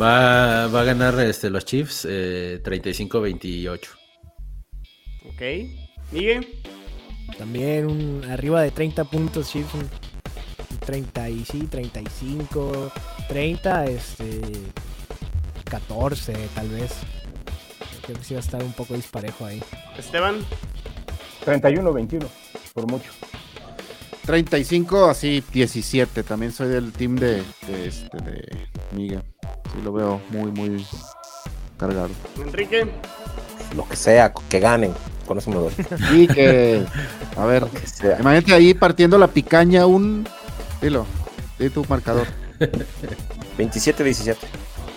Va, va a ganar este, los Chiefs eh, 35-28. Ok. Miguel. También un, arriba de 30 puntos, Chiefs, un 30 y sí, 35, 30, este, 14 tal vez. Creo que sí va a estar un poco disparejo ahí. Esteban. 31-21, por mucho. 35, así 17. También soy del team de, de, este, de Miguel. Sí, lo veo muy, muy cargado. Enrique. Lo que sea, que ganen. Con eso me doy. Y que, a ver, sea. imagínate ahí partiendo la picaña un... Dilo, di tu marcador. 27-17.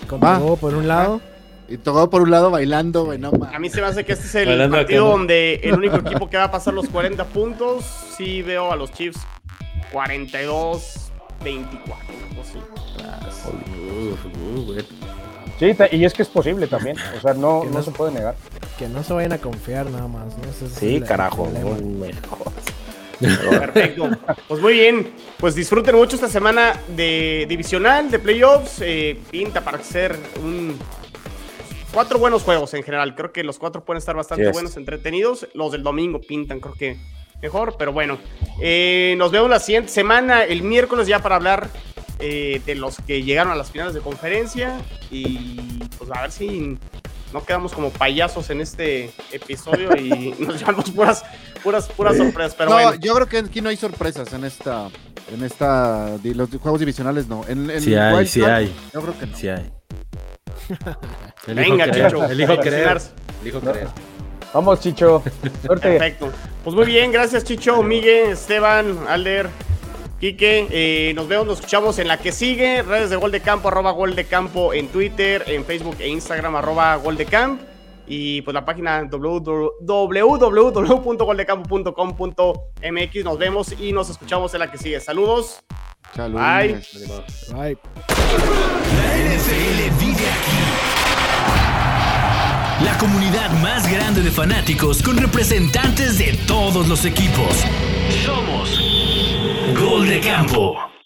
Con Va. Togo por un lado. Y todo por un lado babailando, güey, no. A mí se me hace que este es el partido donde el único equipo que va a pasar los 40 puntos. Sí veo a los Chiefs 42, 24. algo Sí, y es que es posible también. O sea, no, no no- se puede negar. Que no se vayan a confiar nada más, ¿no? Ese es Sí, el- el carajo. me jodas. Perfecto. Pues muy bien. Pues disfruten mucho esta semana de divisional, de playoffs. Eh, pinta para ser un. Cuatro buenos juegos en general. Creo que los cuatro pueden estar bastante buenos, entretenidos. Los del domingo pintan, creo que mejor. Pero bueno, Eh, nos vemos la siguiente semana, el miércoles, ya para hablar eh, de los que llegaron a las finales de conferencia. Y pues a ver si no quedamos como payasos en este episodio y nos llevamos puras, puras, puras sorpresas. Pero no, bueno, yo creo que aquí no hay sorpresas en esta, en esta, los juegos divisionales no. En, en Sí hay, sí hay. Yo creo que no. Sí hay. venga, creer, Chicho. Elijo creer. Elijo creer. Vamos, Chicho. Suerte. Perfecto. Pues muy bien, gracias Chicho, Miguel, Esteban, Alder, Quique. Eh, nos vemos, nos escuchamos en la que sigue. Redes de Gol de Campo, arroba Gol de Campo en Twitter, en Facebook e Instagram, arroba Gol de Camp. Y pues la página www- www.goldecampo.com.mx. Nos vemos y nos escuchamos en la que sigue. Saludos. Salud. Bye. Bye. La NFL vive aquí. La comunidad más grande de fanáticos con representantes de todos los equipos. Somos Gol de campo.